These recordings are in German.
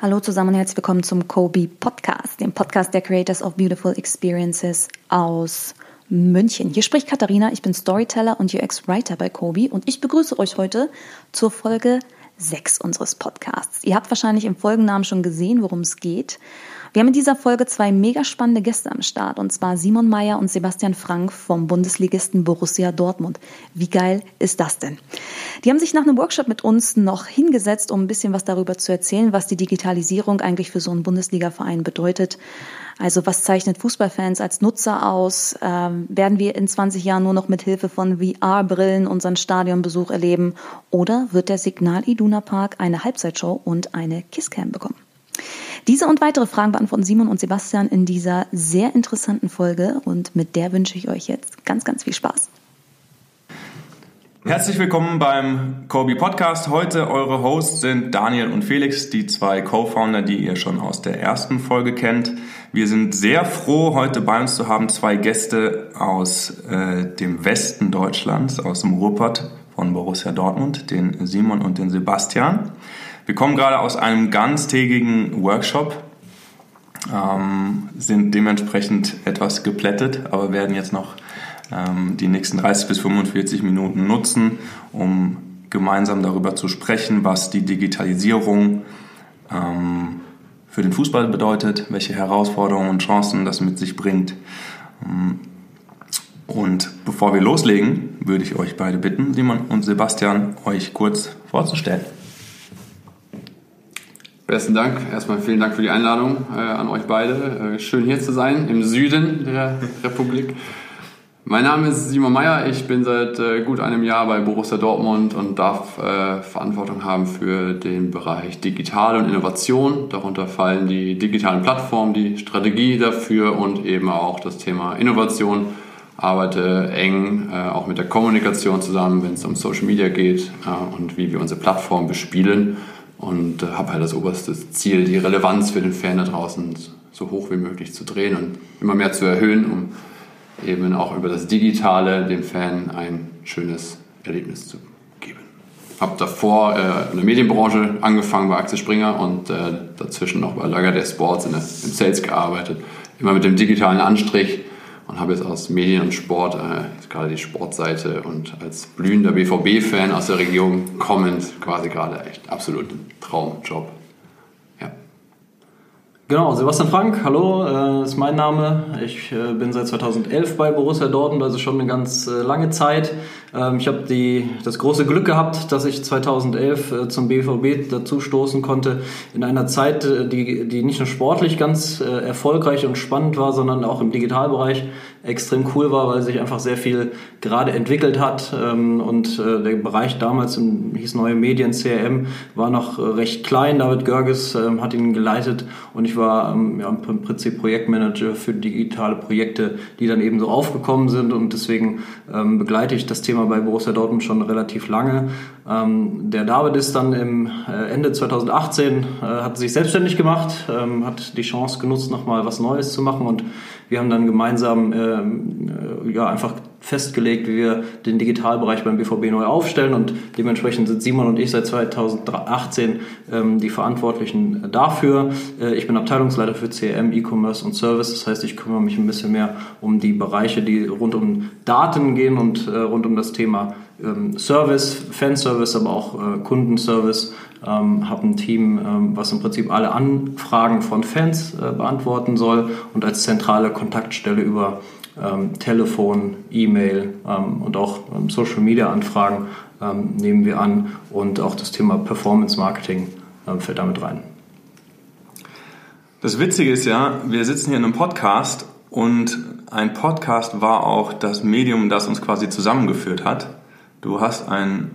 Hallo zusammen und herzlich willkommen zum Kobe Podcast, dem Podcast der Creators of Beautiful Experiences aus München. Hier spricht Katharina, ich bin Storyteller und UX-Writer bei Kobe und ich begrüße euch heute zur Folge 6 unseres Podcasts. Ihr habt wahrscheinlich im Folgennamen schon gesehen, worum es geht. Wir haben in dieser Folge zwei mega spannende Gäste am Start, und zwar Simon Meyer und Sebastian Frank vom Bundesligisten Borussia Dortmund. Wie geil ist das denn? Die haben sich nach einem Workshop mit uns noch hingesetzt, um ein bisschen was darüber zu erzählen, was die Digitalisierung eigentlich für so einen Bundesligaverein bedeutet. Also was zeichnet Fußballfans als Nutzer aus? Ähm, werden wir in 20 Jahren nur noch mit Hilfe von VR-Brillen unseren Stadionbesuch erleben? Oder wird der Signal Iduna Park eine Halbzeitshow und eine Kisscam bekommen? Diese und weitere Fragen beantworten Simon und Sebastian in dieser sehr interessanten Folge und mit der wünsche ich euch jetzt ganz, ganz viel Spaß. Herzlich willkommen beim Kobe Podcast. Heute eure Hosts sind Daniel und Felix, die zwei Co-Founder, die ihr schon aus der ersten Folge kennt. Wir sind sehr froh, heute bei uns zu haben zwei Gäste aus äh, dem Westen Deutschlands, aus dem Ruhrpott von Borussia Dortmund, den Simon und den Sebastian. Wir kommen gerade aus einem ganztägigen Workshop, ähm, sind dementsprechend etwas geplättet, aber werden jetzt noch ähm, die nächsten 30 bis 45 Minuten nutzen, um gemeinsam darüber zu sprechen, was die Digitalisierung ähm, für den Fußball bedeutet, welche Herausforderungen und Chancen das mit sich bringt. Ähm, und bevor wir loslegen, würde ich euch beide bitten, Simon und Sebastian, euch kurz vorzustellen. Besten Dank. Erstmal vielen Dank für die Einladung äh, an euch beide. Äh, schön hier zu sein im Süden der Republik. Mein Name ist Simon Meyer. Ich bin seit äh, gut einem Jahr bei Borussia Dortmund und darf äh, Verantwortung haben für den Bereich Digital und Innovation. Darunter fallen die digitalen Plattformen, die Strategie dafür und eben auch das Thema Innovation. Arbeite eng äh, auch mit der Kommunikation zusammen, wenn es um Social Media geht äh, und wie wir unsere Plattform bespielen und äh, habe halt das oberste Ziel, die Relevanz für den Fan da draußen so hoch wie möglich zu drehen und immer mehr zu erhöhen, um eben auch über das Digitale dem Fan ein schönes Erlebnis zu geben. Habe davor äh, in der Medienbranche angefangen bei Axel Springer und äh, dazwischen noch bei Lager der Sports in der, im Sales gearbeitet. Immer mit dem digitalen Anstrich und habe jetzt aus Medien und Sport, äh, gerade die Sportseite und als blühender BVB-Fan aus der Region kommend quasi gerade echt absolut Traumjob. Genau, Sebastian Frank, hallo, äh, ist mein Name. Ich äh, bin seit 2011 bei Borussia Dortmund, also schon eine ganz äh, lange Zeit. Ähm, ich habe das große Glück gehabt, dass ich 2011 äh, zum BVB dazu stoßen konnte, in einer Zeit, äh, die, die nicht nur sportlich ganz äh, erfolgreich und spannend war, sondern auch im Digitalbereich extrem cool war, weil sich einfach sehr viel gerade entwickelt hat ähm, und der Bereich damals hieß Neue Medien, CRM, war noch recht klein. David Görges ähm, hat ihn geleitet und ich war ja, im Prinzip Projektmanager für digitale Projekte, die dann eben so aufgekommen sind und deswegen begleite ich das Thema bei Borussia Dortmund schon relativ lange. Ähm, der David ist dann im äh, Ende 2018, äh, hat sich selbstständig gemacht, ähm, hat die Chance genutzt, nochmal was Neues zu machen. Und wir haben dann gemeinsam ähm, äh, ja, einfach festgelegt, wie wir den Digitalbereich beim BVB neu aufstellen. Und dementsprechend sind Simon und ich seit 2018 ähm, die Verantwortlichen dafür. Äh, ich bin Abteilungsleiter für CRM, E-Commerce und Service, das heißt, ich kümmere mich ein bisschen mehr um die Bereiche, die rund um Daten gehen und äh, rund um das Thema Service, Fanservice, aber auch äh, Kundenservice. Ähm, habe ein Team, ähm, was im Prinzip alle Anfragen von Fans äh, beantworten soll und als zentrale Kontaktstelle über ähm, Telefon, E-Mail ähm, und auch ähm, Social Media Anfragen ähm, nehmen wir an und auch das Thema Performance Marketing ähm, fällt damit rein. Das Witzige ist ja, wir sitzen hier in einem Podcast und ein Podcast war auch das Medium, das uns quasi zusammengeführt hat. Du hast ein,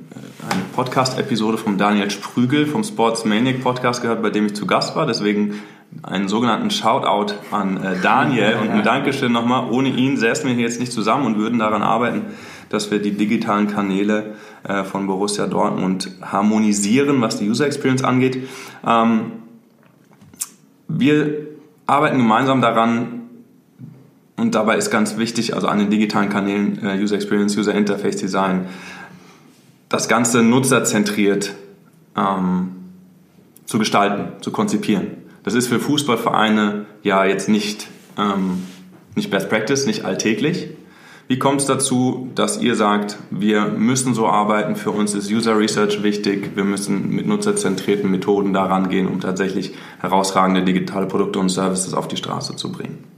eine Podcast-Episode von Daniel Sprügel vom Sports Maniac Podcast gehört, bei dem ich zu Gast war. Deswegen einen sogenannten Shoutout an äh, Daniel und ein Dankeschön nochmal. Ohne ihn säßen wir hier jetzt nicht zusammen und würden daran arbeiten, dass wir die digitalen Kanäle äh, von Borussia Dortmund harmonisieren, was die User Experience angeht. Ähm, wir arbeiten gemeinsam daran, und dabei ist ganz wichtig, also an den digitalen Kanälen äh, User Experience, User Interface Design, das Ganze nutzerzentriert ähm, zu gestalten, zu konzipieren. Das ist für Fußballvereine ja jetzt nicht, ähm, nicht Best Practice, nicht alltäglich. Wie kommt es dazu, dass ihr sagt, wir müssen so arbeiten, für uns ist User Research wichtig, wir müssen mit nutzerzentrierten Methoden daran gehen, um tatsächlich herausragende digitale Produkte und Services auf die Straße zu bringen?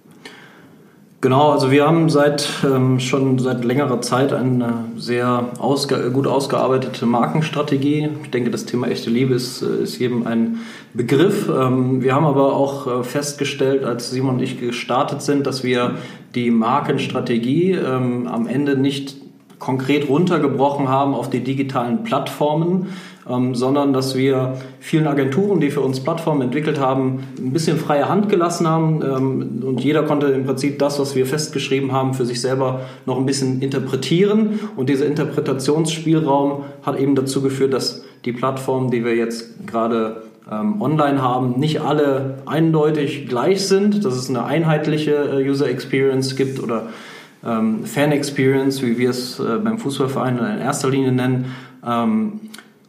Genau, also wir haben seit ähm, schon seit längerer Zeit eine sehr ausge gut ausgearbeitete Markenstrategie. Ich denke, das Thema echte Liebe ist, äh, ist jedem ein Begriff. Ähm, wir haben aber auch äh, festgestellt, als Simon und ich gestartet sind, dass wir die Markenstrategie ähm, am Ende nicht konkret runtergebrochen haben auf die digitalen Plattformen, ähm, sondern dass wir vielen Agenturen, die für uns Plattformen entwickelt haben, ein bisschen freie Hand gelassen haben ähm, und jeder konnte im Prinzip das, was wir festgeschrieben haben, für sich selber noch ein bisschen interpretieren und dieser Interpretationsspielraum hat eben dazu geführt, dass die Plattformen, die wir jetzt gerade ähm, online haben, nicht alle eindeutig gleich sind, dass es eine einheitliche äh, User Experience gibt oder ähm, Fan Experience, wie wir es äh, beim Fußballverein in erster Linie nennen. Ähm,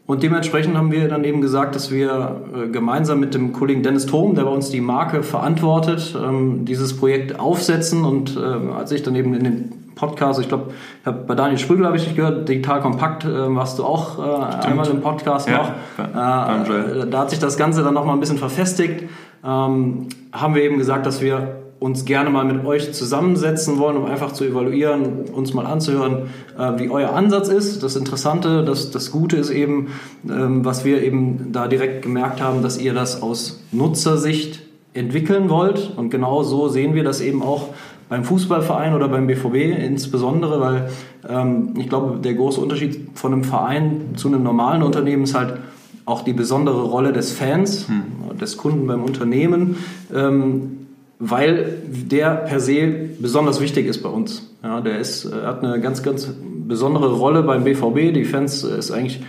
und dementsprechend haben wir dann eben gesagt, dass wir äh, gemeinsam mit dem Kollegen Dennis Thom, der bei uns die Marke verantwortet, ähm, dieses Projekt aufsetzen. Und äh, als ich dann eben in den Podcast, ich glaube, bei Daniel Sprügel habe ich dich gehört, digital kompakt äh, warst du auch äh, einmal im Podcast ja, noch. Da hat sich das Ganze dann nochmal ein bisschen verfestigt. Ähm, haben wir eben gesagt, dass wir uns gerne mal mit euch zusammensetzen wollen, um einfach zu evaluieren, uns mal anzuhören, äh, wie euer Ansatz ist. Das Interessante, das, das Gute ist eben, ähm, was wir eben da direkt gemerkt haben, dass ihr das aus Nutzersicht entwickeln wollt. Und genau so sehen wir das eben auch beim Fußballverein oder beim BVB insbesondere, weil ähm, ich glaube, der große Unterschied von einem Verein zu einem normalen Unternehmen ist halt auch die besondere Rolle des Fans, hm. des Kunden beim Unternehmen. Ähm, weil der per se besonders wichtig ist bei uns. Ja, der ist, äh, hat eine ganz, ganz besondere Rolle beim BVB. Die Fans äh, ist eigentlich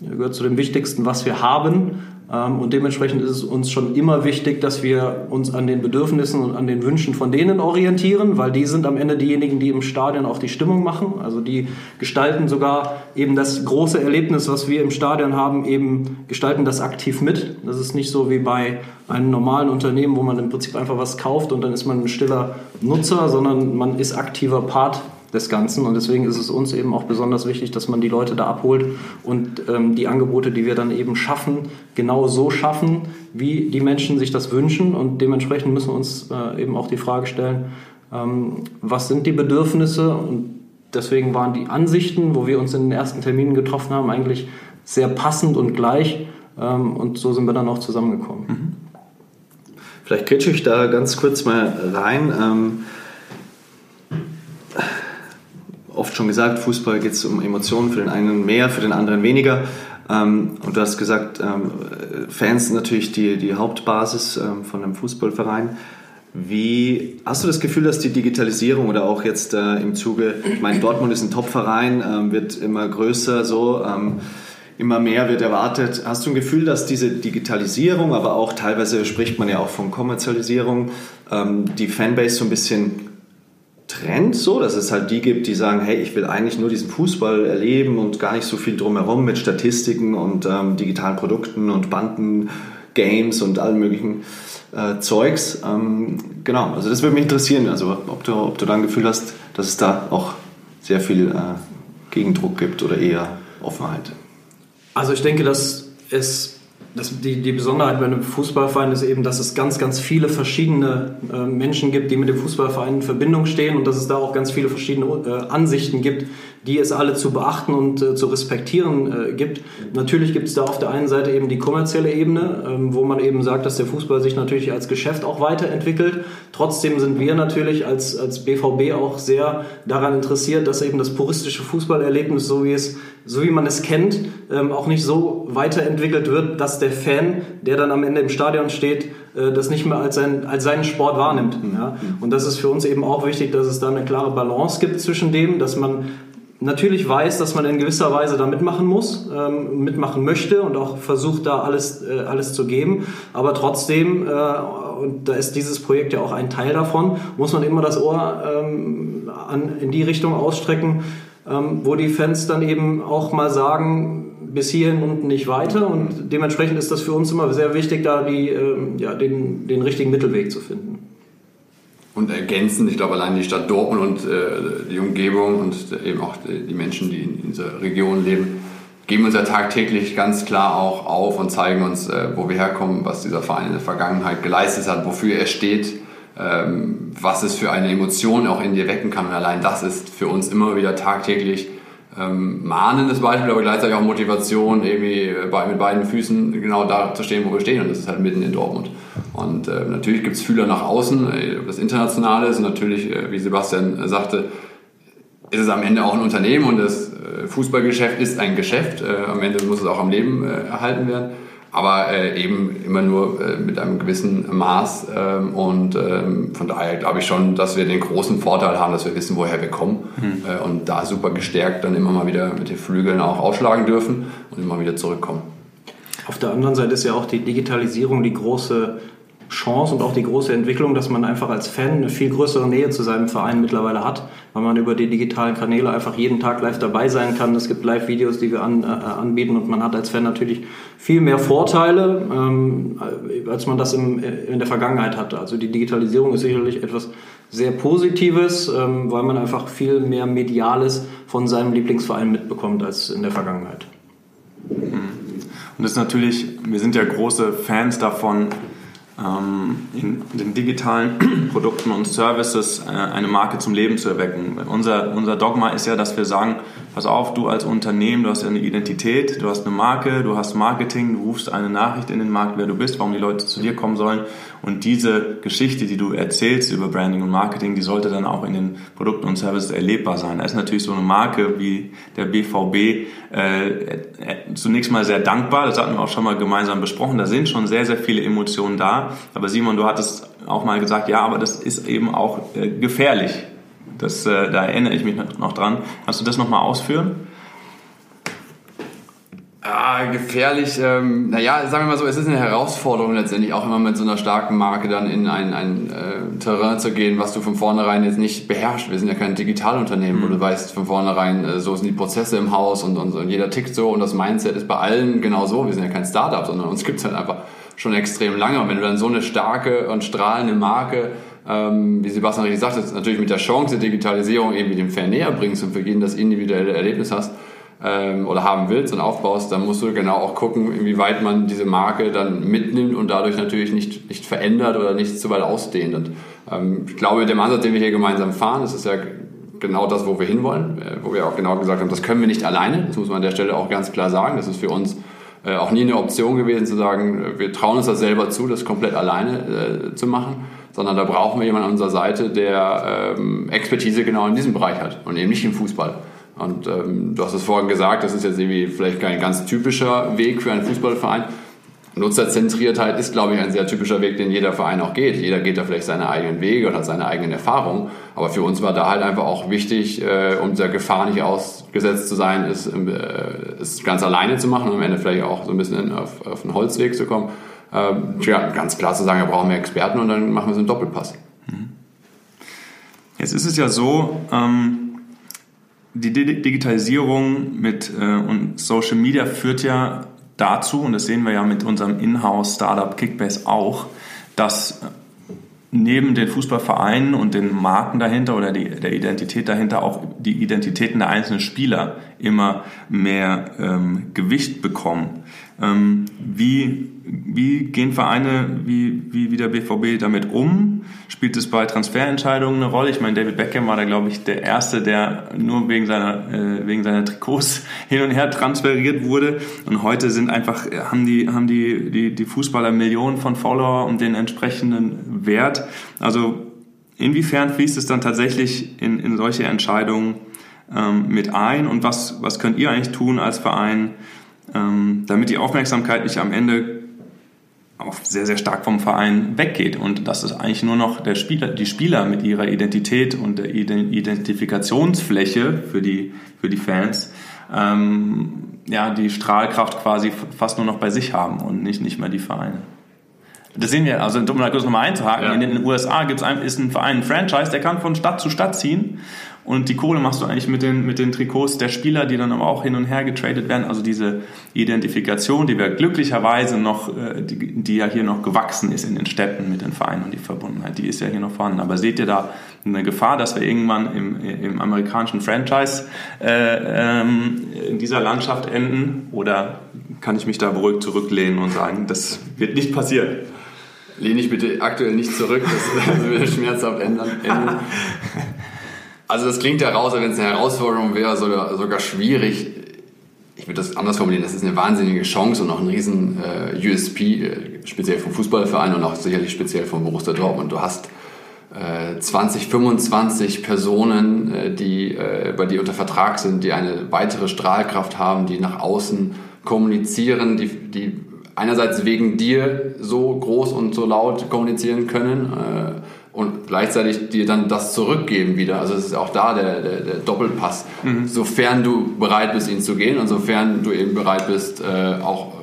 gehört zu dem Wichtigsten, was wir haben. Ähm, und dementsprechend ist es uns schon immer wichtig, dass wir uns an den Bedürfnissen und an den Wünschen von denen orientieren, weil die sind am Ende diejenigen, die im Stadion auch die Stimmung machen. Also die gestalten sogar eben das große Erlebnis, was wir im Stadion haben, eben gestalten das aktiv mit. Das ist nicht so wie bei einem normalen Unternehmen, wo man im Prinzip einfach was kauft und dann ist man ein stiller Nutzer, sondern man ist aktiver Part des Ganzen. Und deswegen ist es uns eben auch besonders wichtig, dass man die Leute da abholt und ähm, die Angebote, die wir dann eben schaffen, genau so schaffen, wie die Menschen sich das wünschen. Und dementsprechend müssen wir uns äh, eben auch die Frage stellen, ähm, was sind die Bedürfnisse? Und deswegen waren die Ansichten, wo wir uns in den ersten Terminen getroffen haben, eigentlich sehr passend und gleich. Ähm, und so sind wir dann auch zusammengekommen. Mhm. Vielleicht kretsche ich da ganz kurz mal rein. Oft schon gesagt, Fußball geht es um Emotionen, für den einen mehr, für den anderen weniger. Ähm, und du hast gesagt, ähm, Fans sind natürlich die, die Hauptbasis ähm, von einem Fußballverein. Wie hast du das Gefühl, dass die Digitalisierung oder auch jetzt äh, im Zuge, ich meine, Dortmund ist ein Top-Verein, ähm, wird immer größer, so ähm, immer mehr wird erwartet. Hast du ein Gefühl, dass diese Digitalisierung, aber auch teilweise spricht man ja auch von Kommerzialisierung, ähm, die Fanbase so ein bisschen Trend so, dass es halt die gibt, die sagen, hey, ich will eigentlich nur diesen Fußball erleben und gar nicht so viel drumherum mit Statistiken und ähm, digitalen Produkten und Banden, Games und allem möglichen äh, Zeugs. Ähm, genau, also das würde mich interessieren, also ob du, ob du da ein Gefühl hast, dass es da auch sehr viel äh, Gegendruck gibt oder eher Offenheit. Also ich denke, dass es das, die, die Besonderheit bei einem Fußballverein ist eben, dass es ganz, ganz viele verschiedene äh, Menschen gibt, die mit dem Fußballverein in Verbindung stehen und dass es da auch ganz viele verschiedene äh, Ansichten gibt, die es alle zu beachten und äh, zu respektieren äh, gibt. Natürlich gibt es da auf der einen Seite eben die kommerzielle Ebene, ähm, wo man eben sagt, dass der Fußball sich natürlich als Geschäft auch weiterentwickelt. Trotzdem sind wir natürlich als, als BVB auch sehr daran interessiert, dass eben das puristische Fußballerlebnis, so wie es so wie man es kennt, ähm, auch nicht so weiterentwickelt wird, dass der Fan, der dann am Ende im Stadion steht, äh, das nicht mehr als, sein, als seinen Sport wahrnimmt. Ja? Und das ist für uns eben auch wichtig, dass es da eine klare Balance gibt zwischen dem, dass man natürlich weiß, dass man in gewisser Weise da mitmachen muss, ähm, mitmachen möchte und auch versucht, da alles, äh, alles zu geben. Aber trotzdem, äh, und da ist dieses Projekt ja auch ein Teil davon, muss man immer das Ohr ähm, an, in die Richtung ausstrecken, ähm, wo die Fans dann eben auch mal sagen, bis hierhin und nicht weiter. Und dementsprechend ist das für uns immer sehr wichtig, da die, ähm, ja, den, den richtigen Mittelweg zu finden. Und ergänzend, ich glaube, allein die Stadt Dortmund und äh, die Umgebung und eben auch die Menschen, die in dieser Region leben, geben uns ja tagtäglich ganz klar auch auf und zeigen uns, äh, wo wir herkommen, was dieser Verein in der Vergangenheit geleistet hat, wofür er steht, ähm, was es für eine Emotion auch in dir wecken kann. Und allein das ist für uns immer wieder tagtäglich ähm, mahnendes Beispiel, aber gleichzeitig auch Motivation, irgendwie äh, bei, mit beiden Füßen genau da zu stehen, wo wir stehen. Und das ist halt mitten in Dortmund. Und äh, natürlich gibt es Fühler nach außen, äh, das Internationale ist und natürlich, äh, wie Sebastian sagte, ist es am Ende auch ein Unternehmen und das äh, Fußballgeschäft ist ein Geschäft. Äh, am Ende muss es auch am Leben erhalten werden aber äh, eben immer nur äh, mit einem gewissen Maß. Ähm, und ähm, von daher glaube ich schon, dass wir den großen Vorteil haben, dass wir wissen, woher wir kommen mhm. äh, und da super gestärkt dann immer mal wieder mit den Flügeln auch ausschlagen dürfen und immer wieder zurückkommen. Auf der anderen Seite ist ja auch die Digitalisierung die große Chance und auch die große Entwicklung, dass man einfach als Fan eine viel größere Nähe zu seinem Verein mittlerweile hat, weil man über die digitalen Kanäle einfach jeden Tag live dabei sein kann. Es gibt Live-Videos, die wir an, äh, anbieten und man hat als Fan natürlich viel mehr Vorteile, ähm, als man das im, in der Vergangenheit hatte. Also die Digitalisierung ist sicherlich etwas sehr Positives, ähm, weil man einfach viel mehr Mediales von seinem Lieblingsverein mitbekommt als in der Vergangenheit. Und das ist natürlich, wir sind ja große Fans davon, in den digitalen Produkten und Services äh, eine Marke zum Leben zu erwecken. Unser, unser Dogma ist ja, dass wir sagen, pass auf, du als Unternehmen, du hast ja eine Identität, du hast eine Marke, du hast Marketing, du rufst eine Nachricht in den Markt, wer du bist, warum die Leute zu dir kommen sollen. Und diese Geschichte, die du erzählst über Branding und Marketing, die sollte dann auch in den Produkten und Services erlebbar sein. Da ist natürlich so eine Marke wie der BVB äh, äh, zunächst mal sehr dankbar. Das hatten wir auch schon mal gemeinsam besprochen. Da sind schon sehr, sehr viele Emotionen da. Aber Simon, du hattest auch mal gesagt, ja, aber das ist eben auch äh, gefährlich das, äh, da erinnere ich mich noch dran. Kannst du das nochmal ausführen? Ah, gefährlich. Ähm, naja, sagen wir mal so, es ist eine Herausforderung letztendlich auch immer mit so einer starken Marke dann in ein, ein äh, Terrain zu gehen, was du von vornherein jetzt nicht beherrschst. Wir sind ja kein Digitalunternehmen, mhm. wo du weißt von vornherein, äh, so sind die Prozesse im Haus und, und, und, jeder tickt so und das Mindset ist bei allen genau so. Wir sind ja kein Startup, sondern uns gibt es halt einfach schon extrem lange. Und wenn du dann so eine starke und strahlende Marke ähm, wie Sebastian richtig sagt, natürlich mit der Chance der Digitalisierung irgendwie dem Fan näher bringst und für jeden das individuelle Erlebnis hast ähm, oder haben willst und aufbaust, dann musst du genau auch gucken, inwieweit man diese Marke dann mitnimmt und dadurch natürlich nicht, nicht verändert oder nicht zu weit ausdehnt. Und ähm, ich glaube, mit dem Ansatz, den wir hier gemeinsam fahren, das ist ja genau das, wo wir hinwollen, äh, wo wir auch genau gesagt haben, das können wir nicht alleine, das muss man an der Stelle auch ganz klar sagen, das ist für uns äh, auch nie eine Option gewesen zu sagen, wir trauen uns das selber zu, das komplett alleine äh, zu machen sondern da brauchen wir jemanden an unserer Seite, der ähm, Expertise genau in diesem Bereich hat und eben nicht im Fußball. Und ähm, du hast es vorhin gesagt, das ist jetzt irgendwie vielleicht kein ganz typischer Weg für einen Fußballverein. Nutzerzentriertheit ist, glaube ich, ein sehr typischer Weg, den jeder Verein auch geht. Jeder geht da vielleicht seine eigenen Wege und hat seine eigenen Erfahrungen. Aber für uns war da halt einfach auch wichtig, äh, um der Gefahr nicht ausgesetzt zu sein, ist, äh, es ganz alleine zu machen und am Ende vielleicht auch so ein bisschen auf, auf einen Holzweg zu kommen ähm, ja, ganz klar zu sagen, wir brauchen mehr Experten und dann machen wir so einen Doppelpass. Mhm. Jetzt ist es ja so, ähm, die Digitalisierung mit äh, und Social Media führt ja dazu, und das sehen wir ja mit unserem Inhouse-Startup Kickbase auch, dass neben den Fußballvereinen und den Marken dahinter oder die, der Identität dahinter auch die Identitäten der einzelnen Spieler immer mehr ähm, Gewicht bekommen. Ähm, wie, wie gehen Vereine wie, wie, wie der BVB damit um? Spielt es bei Transferentscheidungen eine Rolle? Ich meine, David Beckham war da, glaube ich, der Erste, der nur wegen seiner, äh, wegen seiner Trikots hin und her transferiert wurde. Und heute sind einfach, haben die, haben die, die, die Fußballer Millionen von Follower und den entsprechenden Wert. Also inwiefern fließt es dann tatsächlich in, in solche Entscheidungen ähm, mit ein? Und was, was könnt ihr eigentlich tun als Verein, ähm, damit die Aufmerksamkeit nicht am Ende auch sehr, sehr stark vom Verein weggeht und dass es eigentlich nur noch der Spieler, die Spieler mit ihrer Identität und der Identifikationsfläche für die, für die Fans ähm, ja, die Strahlkraft quasi fast nur noch bei sich haben und nicht, nicht mehr die Vereine. Das sehen wir, also um da kurz nochmal einzuhaken, ja. in den USA gibt's ein, ist ein Verein, ein Franchise, der kann von Stadt zu Stadt ziehen und die Kohle machst du eigentlich mit den, mit den Trikots der Spieler, die dann aber auch hin und her getradet werden. Also diese Identifikation, die wir glücklicherweise noch, äh, die, die ja hier noch gewachsen ist in den Städten mit den Vereinen und die Verbundenheit, die ist ja hier noch vorhanden. Aber seht ihr da eine Gefahr, dass wir irgendwann im, im amerikanischen Franchise äh, ähm, in dieser Landschaft enden? Oder kann ich mich da beruhigt zurücklehnen und sagen, das wird nicht passieren? Lehne ich bitte aktuell nicht zurück, das würde schmerzhaft ändern. Also das klingt heraus, als wenn es eine Herausforderung wäre, sogar, sogar schwierig. Ich würde das anders formulieren, das ist eine wahnsinnige Chance und auch ein riesen äh, USP, äh, speziell vom Fußballverein und auch sicherlich speziell vom Borussia Dortmund. Du hast äh, 20, 25 Personen, äh, die äh, bei dir unter Vertrag sind, die eine weitere Strahlkraft haben, die nach außen kommunizieren, die, die einerseits wegen dir so groß und so laut kommunizieren können äh, und gleichzeitig dir dann das zurückgeben wieder. Also es ist auch da der, der, der Doppelpass. Mhm. Sofern du bereit bist, ihn zu gehen und sofern du eben bereit bist, äh, auch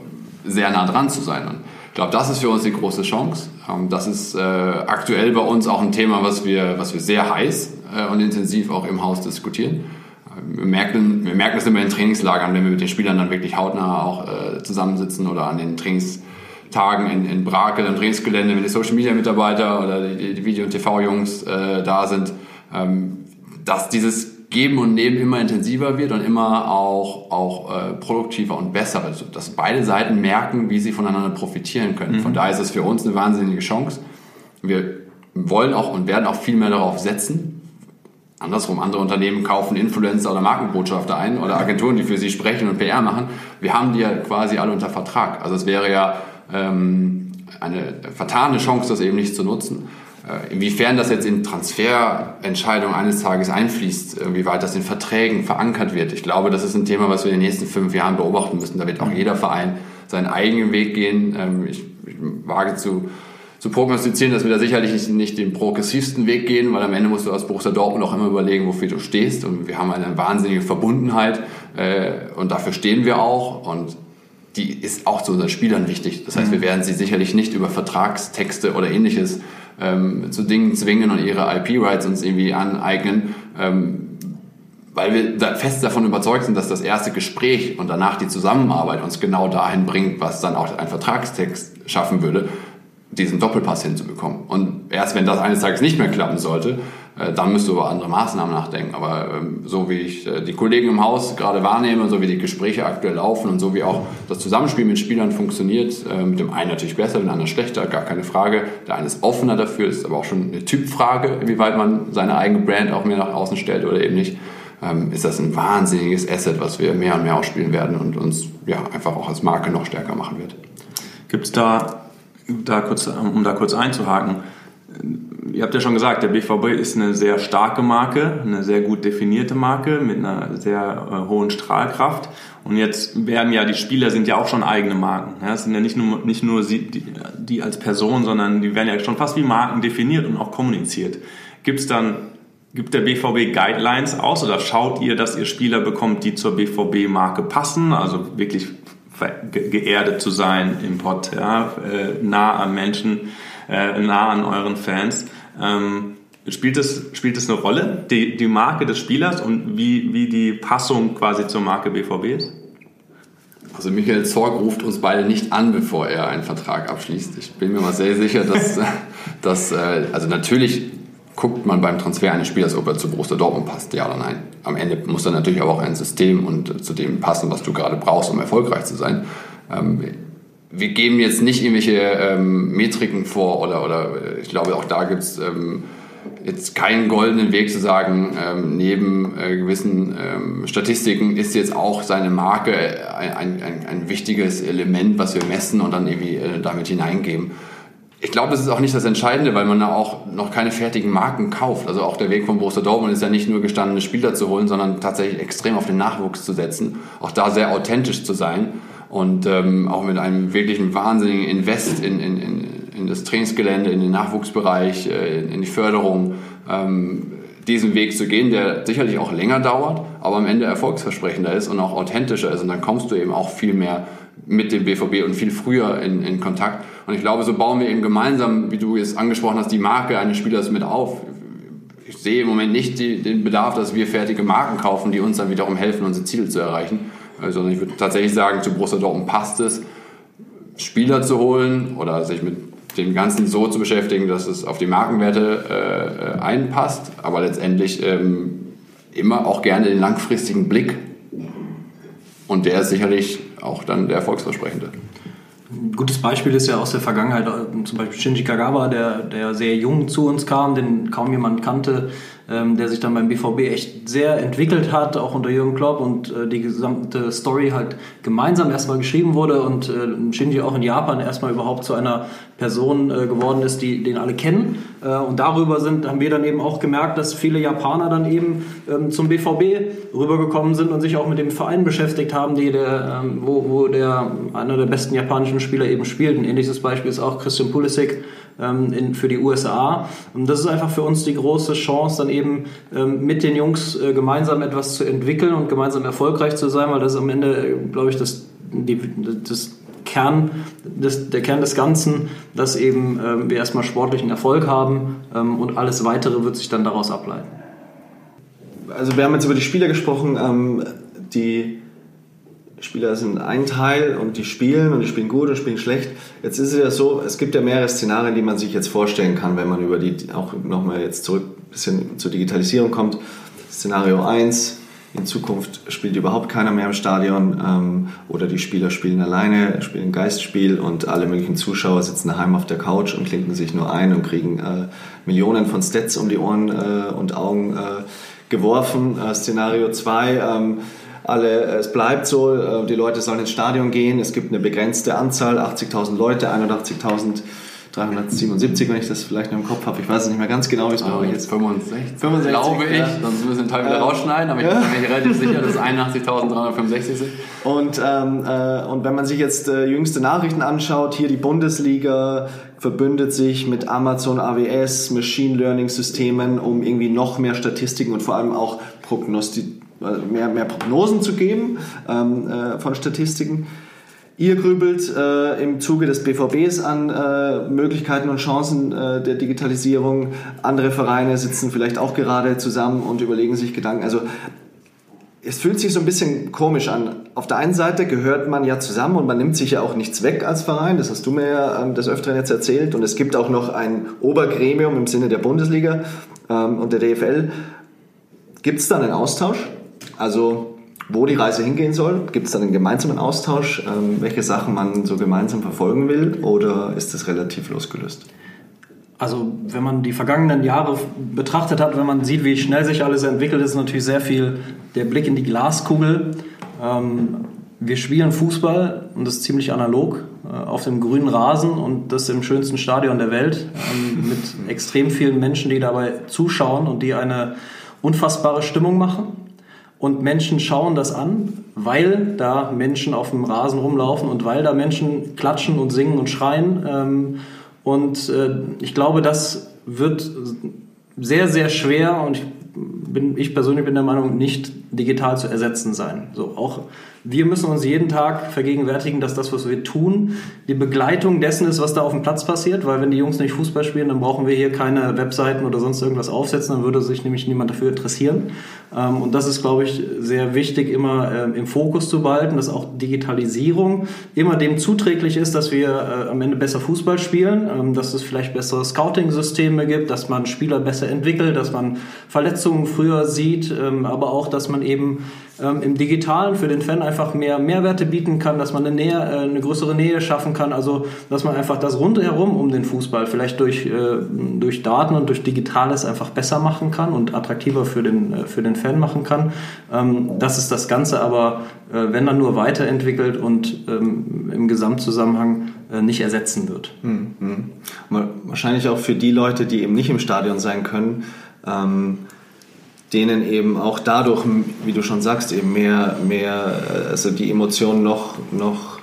sehr nah dran zu sein. Und ich glaube, das ist für uns die große Chance. Ähm, das ist äh, aktuell bei uns auch ein Thema, was wir, was wir sehr heiß äh, und intensiv auch im Haus diskutieren. Wir merken, wir merken es immer in Trainingslagern, wenn wir mit den Spielern dann wirklich hautnah auch äh, zusammensitzen oder an den Trainingstagen in, in Brakel im Trainingsgelände, wenn die Social Media Mitarbeiter oder die, die Video- und TV-Jungs äh, da sind, ähm, dass dieses Geben und Nehmen immer intensiver wird und immer auch, auch äh, produktiver und besser. Also, dass beide Seiten merken, wie sie voneinander profitieren können. Mhm. Von daher ist es für uns eine wahnsinnige Chance. Wir wollen auch und werden auch viel mehr darauf setzen, Andersrum, andere Unternehmen kaufen Influencer oder Markenbotschafter ein oder Agenturen, die für sie sprechen und PR machen. Wir haben die ja quasi alle unter Vertrag. Also es wäre ja ähm, eine vertane Chance, das eben nicht zu nutzen. Äh, inwiefern das jetzt in Transferentscheidungen eines Tages einfließt, wie weit das in Verträgen verankert wird. Ich glaube, das ist ein Thema, was wir in den nächsten fünf Jahren beobachten müssen. Da wird auch jeder Verein seinen eigenen Weg gehen. Ähm, ich, ich wage zu zu prognostizieren, dass wir da sicherlich nicht, nicht den progressivsten Weg gehen, weil am Ende musst du als Borussia Dortmund auch immer überlegen, wofür du stehst. Und wir haben eine wahnsinnige Verbundenheit äh, und dafür stehen wir auch. Und die ist auch zu unseren Spielern wichtig. Das heißt, mhm. wir werden sie sicherlich nicht über Vertragstexte oder ähnliches ähm, zu Dingen zwingen und ihre IP-Rights uns irgendwie aneignen. Ähm, weil wir da fest davon überzeugt sind, dass das erste Gespräch und danach die Zusammenarbeit uns genau dahin bringt, was dann auch ein Vertragstext schaffen würde diesen Doppelpass hinzubekommen. Und erst wenn das eines Tages nicht mehr klappen sollte, äh, dann müsst du über andere Maßnahmen nachdenken. Aber ähm, so wie ich äh, die Kollegen im Haus gerade wahrnehme, so wie die Gespräche aktuell laufen und so wie auch das Zusammenspiel mit Spielern funktioniert, äh, mit dem einen natürlich besser, dem anderen schlechter, gar keine Frage. Der eine ist offener dafür, ist aber auch schon eine Typfrage, inwieweit man seine eigene Brand auch mehr nach außen stellt oder eben nicht. Ähm, ist das ein wahnsinniges Asset, was wir mehr und mehr ausspielen werden und uns ja einfach auch als Marke noch stärker machen wird. Gibt es da da kurz, um da kurz einzuhaken, ihr habt ja schon gesagt, der BVB ist eine sehr starke Marke, eine sehr gut definierte Marke mit einer sehr äh, hohen Strahlkraft. Und jetzt werden ja die Spieler sind ja auch schon eigene Marken. Ja, es sind ja nicht nur, nicht nur sie, die, die als Person, sondern die werden ja schon fast wie Marken definiert und auch kommuniziert. Gibt es dann Gibt der BVB Guidelines aus oder schaut ihr, dass ihr Spieler bekommt, die zur BVB-Marke passen? Also wirklich geerdet zu sein im Pod, ja, äh, nah am Menschen, äh, nah an euren Fans. Ähm, spielt es spielt es eine Rolle, die, die Marke des Spielers und wie, wie die Passung quasi zur Marke BVB ist? Also Michael Zorg ruft uns beide nicht an, bevor er einen Vertrag abschließt. Ich bin mir mal sehr sicher, dass, dass äh, also natürlich guckt man beim Transfer eines Spielers, ob er zu Borussia Dortmund passt, ja oder nein. Am Ende muss dann natürlich aber auch ein System und zu dem passen, was du gerade brauchst, um erfolgreich zu sein. Ähm, wir geben jetzt nicht irgendwelche ähm, Metriken vor oder, oder äh, ich glaube auch da gibt es ähm, jetzt keinen goldenen Weg zu sagen, ähm, neben äh, gewissen ähm, Statistiken ist jetzt auch seine Marke ein, ein, ein, wichtiges Element, was wir messen und dann irgendwie äh, damit hineingeben. Ich glaube, das ist auch nicht das Entscheidende, weil man da auch noch keine fertigen Marken kauft. Also auch der Weg von Borussia Dortmund ist ja nicht nur gestandene Spieler zu holen, sondern tatsächlich extrem auf den Nachwuchs zu setzen, auch da sehr authentisch zu sein und ähm, auch mit einem wirklichen wahnsinnigen Invest in, in, in, in das Trainingsgelände, in den Nachwuchsbereich, äh, in die Förderung, ähm, diesen Weg zu gehen, der sicherlich auch länger dauert, aber am Ende erfolgsversprechender ist und auch authentischer ist. Und dann kommst du eben auch viel mehr mit dem BVB und viel früher in, in Kontakt. Und ich glaube, so bauen wir eben gemeinsam, wie du es angesprochen hast, die Marke eines Spielers mit auf. ich sehe im Moment nicht die, den Bedarf, dass wir fertige Marken kaufen, die uns dann wiederum helfen, unsere Ziele zu erreichen. Äh, sondern ich würde tatsächlich sagen, zu Borussia Dortmund passt es, Spieler zu holen oder sich mit dem Ganzen so zu beschäftigen, dass es auf die Markenwerte äh, äh, einpasst, aber letztendlich ähm, immer auch gerne den langfristigen Blick. Und der ist sicherlich auch dann der erfolgsversprechende. Ein gutes Beispiel ist ja aus der Vergangenheit, äh, zum Beispiel Shinji Kagawa, der, der sehr jung zu uns kam, den kaum jemand kannte, ähm, der sich dann beim BVB echt sehr entwickelt hat, auch unter Jürgen Klopp und äh, die gesamte Story halt gemeinsam erstmal geschrieben wurde und äh, Shinji auch in Japan erstmal überhaupt zu einer Person äh, geworden ist, die den alle kennen. Äh, und darüber sind, haben wir dann eben auch gemerkt, dass viele Japaner dann eben ähm, zum BVB rübergekommen sind und sich auch mit dem Verein beschäftigt haben, die der, ähm, wo, wo der einer der besten japanischen Spieler eben spielt. Ein ähnliches Beispiel ist auch Christian Pulisic ähm, in, für die USA. Und das ist einfach für uns die große Chance, dann eben ähm, mit den Jungs äh, gemeinsam etwas zu entwickeln und gemeinsam erfolgreich zu sein, weil das ist am Ende, äh, glaube ich, das, die, das Kern des, der Kern des Ganzen, dass eben ähm, wir erstmal sportlichen Erfolg haben ähm, und alles weitere wird sich dann daraus ableiten. Also wir haben jetzt über die Spieler gesprochen, ähm, die Spieler sind ein Teil und die spielen und die spielen gut und spielen schlecht. Jetzt ist es ja so, es gibt ja mehrere Szenarien, die man sich jetzt vorstellen kann, wenn man über die, auch nochmal jetzt zurück ein bisschen zur Digitalisierung kommt. Szenario 1, in Zukunft spielt überhaupt keiner mehr im Stadion ähm, oder die Spieler spielen alleine, spielen Geistspiel und alle möglichen Zuschauer sitzen daheim auf der Couch und klinken sich nur ein und kriegen äh, Millionen von Stats um die Ohren äh, und Augen äh, geworfen. Äh, Szenario 2, ähm, alle, es bleibt so, äh, die Leute sollen ins Stadion gehen, es gibt eine begrenzte Anzahl, 80.000 Leute, 81.000 377, wenn ich das vielleicht noch im Kopf habe. Ich weiß es nicht mehr ganz genau, wie es bei euch ist. 65, 65 glaube ich. Ja. Sonst müssen wir den Teil wieder rausschneiden, aber ich bin mir relativ sicher, dass es 81.365 sind. Und, ähm, äh, und wenn man sich jetzt äh, jüngste Nachrichten anschaut, hier die Bundesliga verbündet sich mit Amazon AWS, Machine Learning Systemen, um irgendwie noch mehr Statistiken und vor allem auch Prognosti mehr, mehr Prognosen zu geben ähm, äh, von Statistiken. Ihr grübelt äh, im Zuge des BVBs an äh, Möglichkeiten und Chancen äh, der Digitalisierung. Andere Vereine sitzen vielleicht auch gerade zusammen und überlegen sich Gedanken. Also es fühlt sich so ein bisschen komisch an. Auf der einen Seite gehört man ja zusammen und man nimmt sich ja auch nichts weg als Verein. Das hast du mir ja ähm, des Öfteren jetzt erzählt. Und es gibt auch noch ein Obergremium im Sinne der Bundesliga ähm, und der DFL. Gibt es da einen Austausch? Also wo die Reise hingehen soll? Gibt es dann einen gemeinsamen Austausch, ähm, welche Sachen man so gemeinsam verfolgen will oder ist das relativ losgelöst? Also wenn man die vergangenen Jahre betrachtet hat, wenn man sieht, wie schnell sich alles entwickelt, ist natürlich sehr viel der Blick in die Glaskugel. Ähm, wir spielen Fußball und das ist ziemlich analog äh, auf dem grünen Rasen und das im schönsten Stadion der Welt ähm, mit extrem vielen Menschen, die dabei zuschauen und die eine unfassbare Stimmung machen. Und Menschen schauen das an, weil da Menschen auf dem Rasen rumlaufen und weil da Menschen klatschen und singen und schreien. Ähm, und äh, ich glaube, das wird sehr, sehr schwer und ich, bin, ich persönlich bin der Meinung, nicht digital zu ersetzen sein. So auch wir müssen uns jeden Tag vergegenwärtigen, dass das, was wir tun, die Begleitung dessen ist, was da auf dem Platz passiert, weil wenn die Jungs nicht Fußball spielen, dann brauchen wir hier keine Webseiten oder sonst irgendwas aufsetzen, dann würde sich nämlich niemand dafür interessieren. Ähm, und das ist, glaube ich, sehr wichtig, immer ähm, im Fokus zu behalten, dass auch Digitalisierung immer dem zuträglich ist, dass wir äh, am Ende besser Fußball spielen, ähm, dass es vielleicht bessere Scouting-Systeme gibt, dass man Spieler besser entwickelt, dass man Verletzungen früher sieht, aber auch, dass man eben ähm, im Digitalen für den Fan einfach mehr Mehrwerte bieten kann, dass man eine, Nähe, äh, eine größere Nähe schaffen kann, also dass man einfach das rundherum um den Fußball vielleicht durch, äh, durch Daten und durch Digitales einfach besser machen kann und attraktiver für den, äh, für den Fan machen kann. Ähm, das ist das Ganze aber, äh, wenn dann nur weiterentwickelt und ähm, im Gesamtzusammenhang äh, nicht ersetzen wird. Mhm. Wahrscheinlich auch für die Leute, die eben nicht im Stadion sein können, ähm, denen eben auch dadurch, wie du schon sagst, eben mehr, mehr also die Emotionen noch, noch,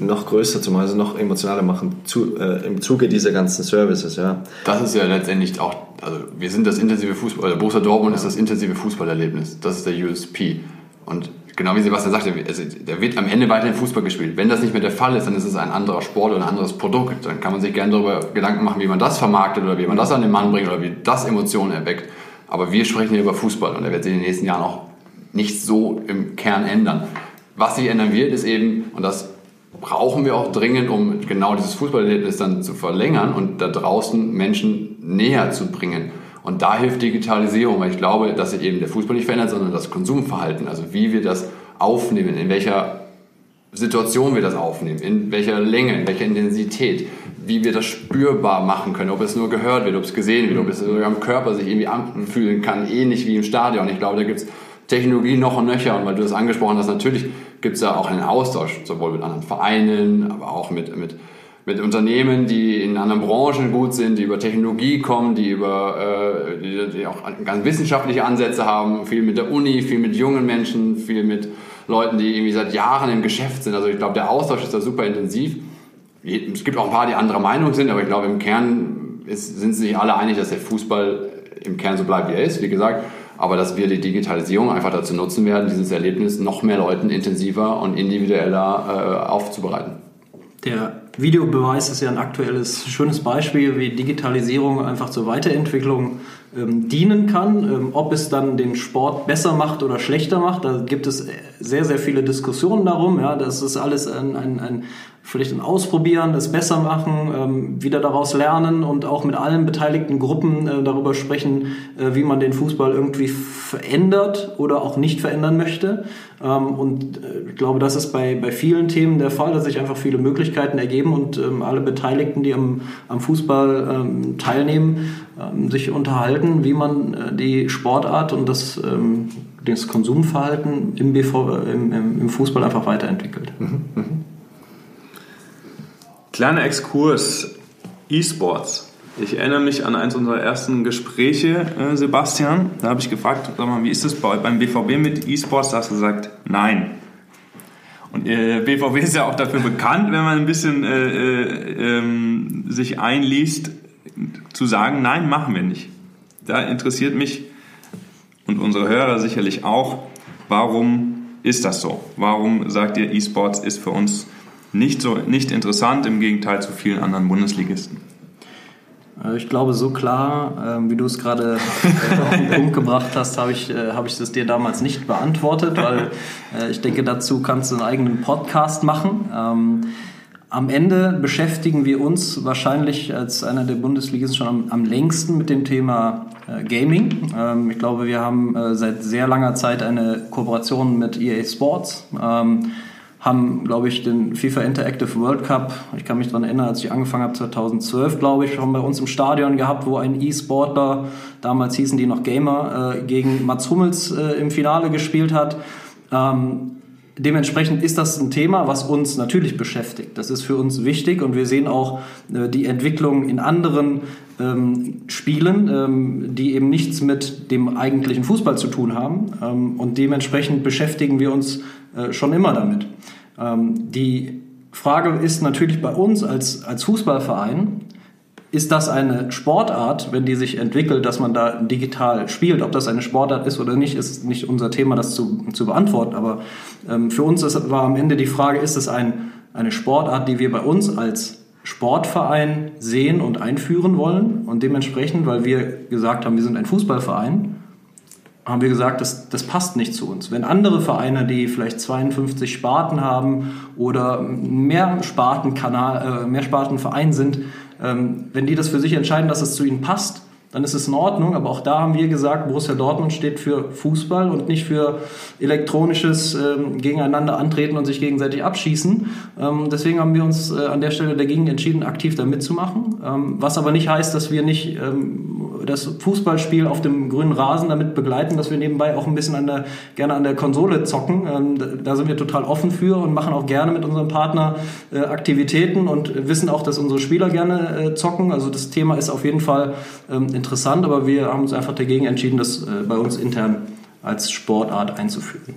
noch größer zu machen, also noch emotionaler machen zu, äh, im Zuge dieser ganzen Services, ja. Das ist ja letztendlich auch, also wir sind das intensive Fußball, oder Borussia Dortmund ist das intensive Fußballerlebnis, das ist der USP. Und genau wie Sebastian sagte, also der wird am Ende weiterhin Fußball gespielt. Wenn das nicht mehr der Fall ist, dann ist es ein anderer Sport oder ein anderes Produkt. Dann kann man sich gerne darüber Gedanken machen, wie man das vermarktet oder wie man das an den Mann bringt oder wie das Emotionen erweckt. Aber wir sprechen hier über Fußball und der wird sich in den nächsten Jahren auch nicht so im Kern ändern. Was sich ändern wird, ist eben, und das brauchen wir auch dringend, um genau dieses Fußballerlebnis dann zu verlängern und da draußen Menschen näher zu bringen. Und da hilft Digitalisierung, weil ich glaube, dass sich eben der Fußball nicht verändert, sondern das Konsumverhalten, also wie wir das aufnehmen, in welcher Situation wir das aufnehmen, in welcher Länge, in welcher Intensität, wie wir das spürbar machen können, ob es nur gehört wird, ob es gesehen wird, ob es sogar am Körper sich irgendwie anfühlen kann, ähnlich wie im Stadion. Ich glaube, da gibt es Technologie noch und nöcher. Und weil du das angesprochen hast, natürlich gibt es da auch einen Austausch, sowohl mit anderen Vereinen, aber auch mit, mit, mit Unternehmen, die in anderen Branchen gut sind, die über Technologie kommen, die, über, äh, die, die auch ganz wissenschaftliche Ansätze haben, viel mit der Uni, viel mit jungen Menschen, viel mit Leuten, die irgendwie seit Jahren im Geschäft sind. Also ich glaube, der Austausch ist da super intensiv. Es gibt auch ein paar, die anderer Meinung sind, aber ich glaube, im Kern ist, sind sich alle einig, dass der Fußball im Kern so bleibt, wie er ist. Wie gesagt, aber dass wir die Digitalisierung einfach dazu nutzen werden, dieses Erlebnis noch mehr Leuten intensiver und individueller äh, aufzubereiten. Der Videobeweis ist ja ein aktuelles, schönes Beispiel, wie Digitalisierung einfach zur Weiterentwicklung ähm, dienen kann. Ähm, ob es dann den Sport besser macht oder schlechter macht, da gibt es sehr, sehr viele Diskussionen darum. Ja, das ist alles ein, ein, ein vielleicht ein Ausprobieren, das besser machen, ähm, wieder daraus lernen und auch mit allen beteiligten Gruppen äh, darüber sprechen, äh, wie man den Fußball irgendwie verändert oder auch nicht verändern möchte. Ähm, und äh, ich glaube, das ist bei, bei vielen Themen der Fall, dass sich einfach viele Möglichkeiten ergeben und ähm, alle Beteiligten, die am, am Fußball ähm, teilnehmen, ähm, sich unterhalten, wie man äh, die Sportart und das, ähm, das Konsumverhalten im, BV, im, im, Fußball einfach weiterentwickelt. Mhm. Mhm. Kleiner Exkurs, E-Sports. Ich erinnere mich an eins unserer ersten Gespräche, äh, Sebastian. Da habe ich gefragt, sag mal, wie ist es bei, beim BVB mit E-Sports? Da hast du gesagt, nein. Und äh, BVB ist ja auch dafür bekannt, wenn man ein bisschen äh, äh, ähm, sich einliest, zu sagen, nein, machen wir nicht. Da interessiert mich und unsere Hörer sicherlich auch, warum ist das so? Warum sagt ihr, E-Sports ist für uns nicht, so, nicht interessant, im Gegenteil zu vielen anderen Bundesligisten. Äh, ich glaube, so klar, ähm, wie du es gerade äh, auf den Punkt gebracht hast, habe ich, äh, hab ich das dir damals nicht beantwortet, weil ich denke, dazu kannst du einen eigenen Podcast machen. Ähm, am Ende beschäftigen wir uns wahrscheinlich als einer der Bundesligisten schon am, am längsten mit dem Thema Gaming. Ähm, ich glaube, wir haben seit sehr langer Zeit eine Kooperation mit EA Sports haben, glaube ich, den FIFA Interactive World Cup, ich kann mich daran erinnern, als ich angefangen habe, 2012, glaube ich, schon bei uns im Stadion gehabt, wo ein E-Sportler, damals hießen die noch Gamer, äh, gegen Mats Hummels äh, im Finale gespielt hat. Ähm, dementsprechend ist das ein Thema, was uns natürlich beschäftigt. Das ist für uns wichtig und wir sehen auch äh, die Entwicklung in anderen ähm, Spielen, ähm, die eben nichts mit dem eigentlichen Fußball zu tun haben. Ähm, und dementsprechend beschäftigen wir uns äh, schon immer damit. Ähm, die Frage ist natürlich bei uns als, als Fußballverein, ist das eine Sportart, wenn die sich entwickelt, dass man da digital spielt? Ob das eine Sportart ist oder nicht, ist nicht unser Thema, das zu, zu beantworten. Aber ähm, für uns ist, war am Ende die Frage, ist es ein, eine Sportart, die wir bei uns als Sportverein sehen und einführen wollen? Und dementsprechend, weil wir gesagt haben, wir sind ein Fußballverein, haben wir gesagt, das, das passt nicht zu uns. Wenn andere Vereine, die vielleicht 52 Sparten haben oder mehr Spartenkanal, äh, mehr Spartenverein sind, ähm, wenn die das für sich entscheiden, dass es zu ihnen passt, dann ist es in Ordnung. Aber auch da haben wir gesagt, Borussia Dortmund steht für Fußball und nicht für elektronisches ähm, Gegeneinander antreten und sich gegenseitig abschießen. Ähm, deswegen haben wir uns äh, an der Stelle dagegen entschieden, aktiv da mitzumachen. Ähm, was aber nicht heißt, dass wir nicht ähm, das Fußballspiel auf dem grünen Rasen damit begleiten, dass wir nebenbei auch ein bisschen an der, gerne an der Konsole zocken. Ähm, da sind wir total offen für und machen auch gerne mit unserem Partner äh, Aktivitäten und wissen auch, dass unsere Spieler gerne äh, zocken. Also das Thema ist auf jeden Fall ähm, interessant, aber wir haben uns einfach dagegen entschieden, das äh, bei uns intern als Sportart einzuführen.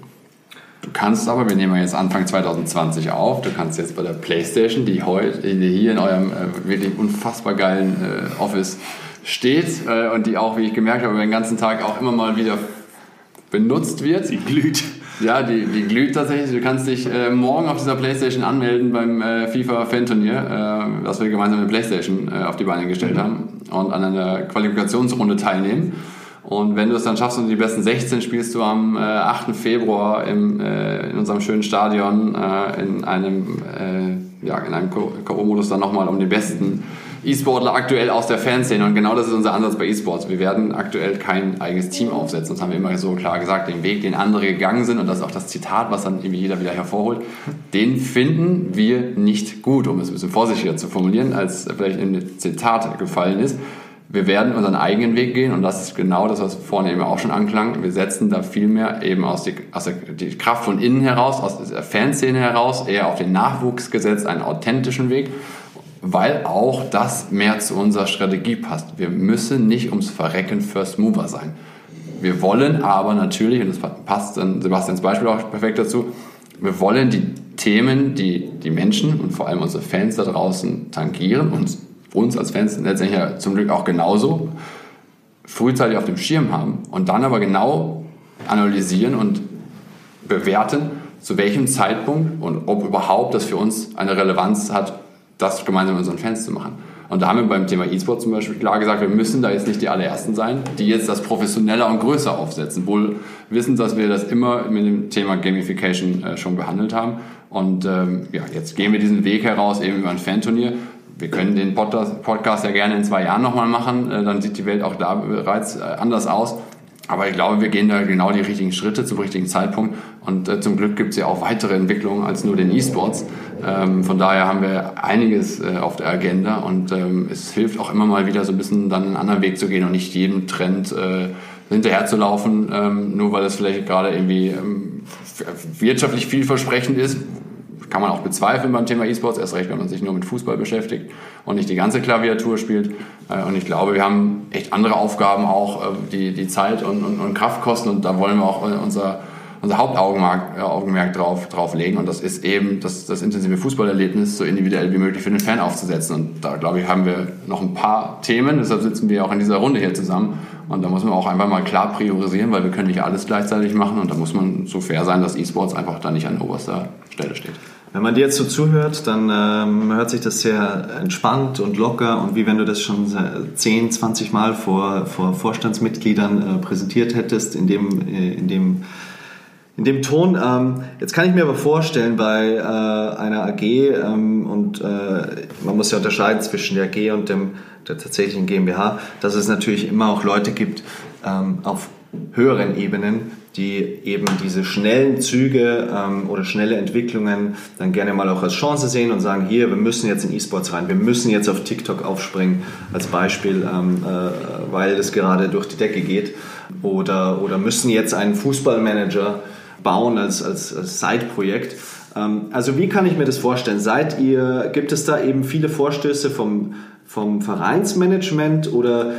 Du kannst aber, wir nehmen jetzt Anfang 2020 auf, du kannst jetzt bei der Playstation, die heute hier in eurem äh, wirklich unfassbar geilen äh, Office steht äh, und die auch, wie ich gemerkt habe, den ganzen Tag auch immer mal wieder benutzt wird. Sie glüht. Ja, die, die glüht tatsächlich. Du kannst dich äh, morgen auf dieser Playstation anmelden beim äh, FIFA Fan Turnier, äh, das wir gemeinsam mit Playstation äh, auf die Beine gestellt haben und an einer Qualifikationsrunde teilnehmen. Und wenn du es dann schaffst und die besten 16 spielst du am äh, 8. Februar im, äh, in unserem schönen Stadion äh, in einem, äh, ja, in einem K.O.-Modus dann nochmal um den besten E-Sportler aktuell aus der Fanszene. Und genau das ist unser Ansatz bei E-Sports. Wir werden aktuell kein eigenes Team aufsetzen. Das haben wir immer so klar gesagt. Den Weg, den andere gegangen sind, und das ist auch das Zitat, was dann irgendwie jeder wieder hervorholt, den finden wir nicht gut, um es ein bisschen vorsichtiger zu formulieren, als vielleicht dem Zitat gefallen ist. Wir werden unseren eigenen Weg gehen und das ist genau das, was vorne eben auch schon anklang. Wir setzen da viel mehr eben aus, die, aus der die Kraft von innen heraus, aus der Fanszene heraus, eher auf den Nachwuchs gesetzt, einen authentischen Weg weil auch das mehr zu unserer Strategie passt. Wir müssen nicht ums Verrecken First Mover sein. Wir wollen aber natürlich, und das passt dann Sebastians Beispiel auch perfekt dazu, wir wollen die Themen, die die Menschen und vor allem unsere Fans da draußen tangieren und uns als Fans letztendlich ja zum Glück auch genauso frühzeitig auf dem Schirm haben und dann aber genau analysieren und bewerten, zu welchem Zeitpunkt und ob überhaupt das für uns eine Relevanz hat, das gemeinsam mit unseren Fans zu machen. Und da haben wir beim Thema E-Sport zum Beispiel klar gesagt, wir müssen da jetzt nicht die allerersten sein, die jetzt das professioneller und größer aufsetzen. Wohl wissend, dass wir das immer mit dem Thema Gamification äh, schon behandelt haben. Und ähm, ja, jetzt gehen wir diesen Weg heraus eben über ein Fanturnier. Wir können den Podcast, Podcast ja gerne in zwei Jahren nochmal machen, äh, dann sieht die Welt auch da bereits äh, anders aus. Aber ich glaube, wir gehen da genau die richtigen Schritte zum richtigen Zeitpunkt. Und äh, zum Glück gibt es ja auch weitere Entwicklungen als nur den E-Sports. Ähm, von daher haben wir einiges äh, auf der Agenda und ähm, es hilft auch immer mal wieder so ein bisschen dann einen anderen Weg zu gehen und nicht jedem Trend äh, hinterher zu laufen, ähm, nur weil es vielleicht gerade irgendwie ähm, wirtschaftlich vielversprechend ist. Kann man auch bezweifeln beim Thema E-Sports, erst recht, wenn man sich nur mit Fußball beschäftigt und nicht die ganze Klaviatur spielt. Äh, und ich glaube, wir haben echt andere Aufgaben auch, äh, die, die Zeit und, und, und Kraft kosten und da wollen wir auch unser unser Hauptaugenmerk äh, Augenmerk drauf, drauf legen. Und das ist eben das, das intensive Fußballerlebnis so individuell wie möglich für den Fan aufzusetzen. Und da, glaube ich, haben wir noch ein paar Themen. Deshalb sitzen wir auch in dieser Runde hier zusammen. Und da muss man auch einfach mal klar priorisieren, weil wir können nicht alles gleichzeitig machen. Und da muss man so fair sein, dass E-Sports einfach da nicht an oberster Stelle steht. Wenn man dir jetzt so zuhört, dann ähm, hört sich das sehr entspannt und locker und wie wenn du das schon 10, 20 Mal vor, vor Vorstandsmitgliedern äh, präsentiert hättest, in dem, äh, in dem in dem Ton. Ähm, jetzt kann ich mir aber vorstellen, bei äh, einer AG ähm, und äh, man muss ja unterscheiden zwischen der AG und dem, der tatsächlichen GmbH, dass es natürlich immer auch Leute gibt ähm, auf höheren Ebenen, die eben diese schnellen Züge ähm, oder schnelle Entwicklungen dann gerne mal auch als Chance sehen und sagen, hier, wir müssen jetzt in E-Sports rein, wir müssen jetzt auf TikTok aufspringen als Beispiel, ähm, äh, weil das gerade durch die Decke geht oder, oder müssen jetzt einen Fußballmanager bauen als, als, als Side-Projekt. Ähm, also wie kann ich mir das vorstellen? Seid ihr, gibt es da eben viele Vorstöße vom, vom Vereinsmanagement oder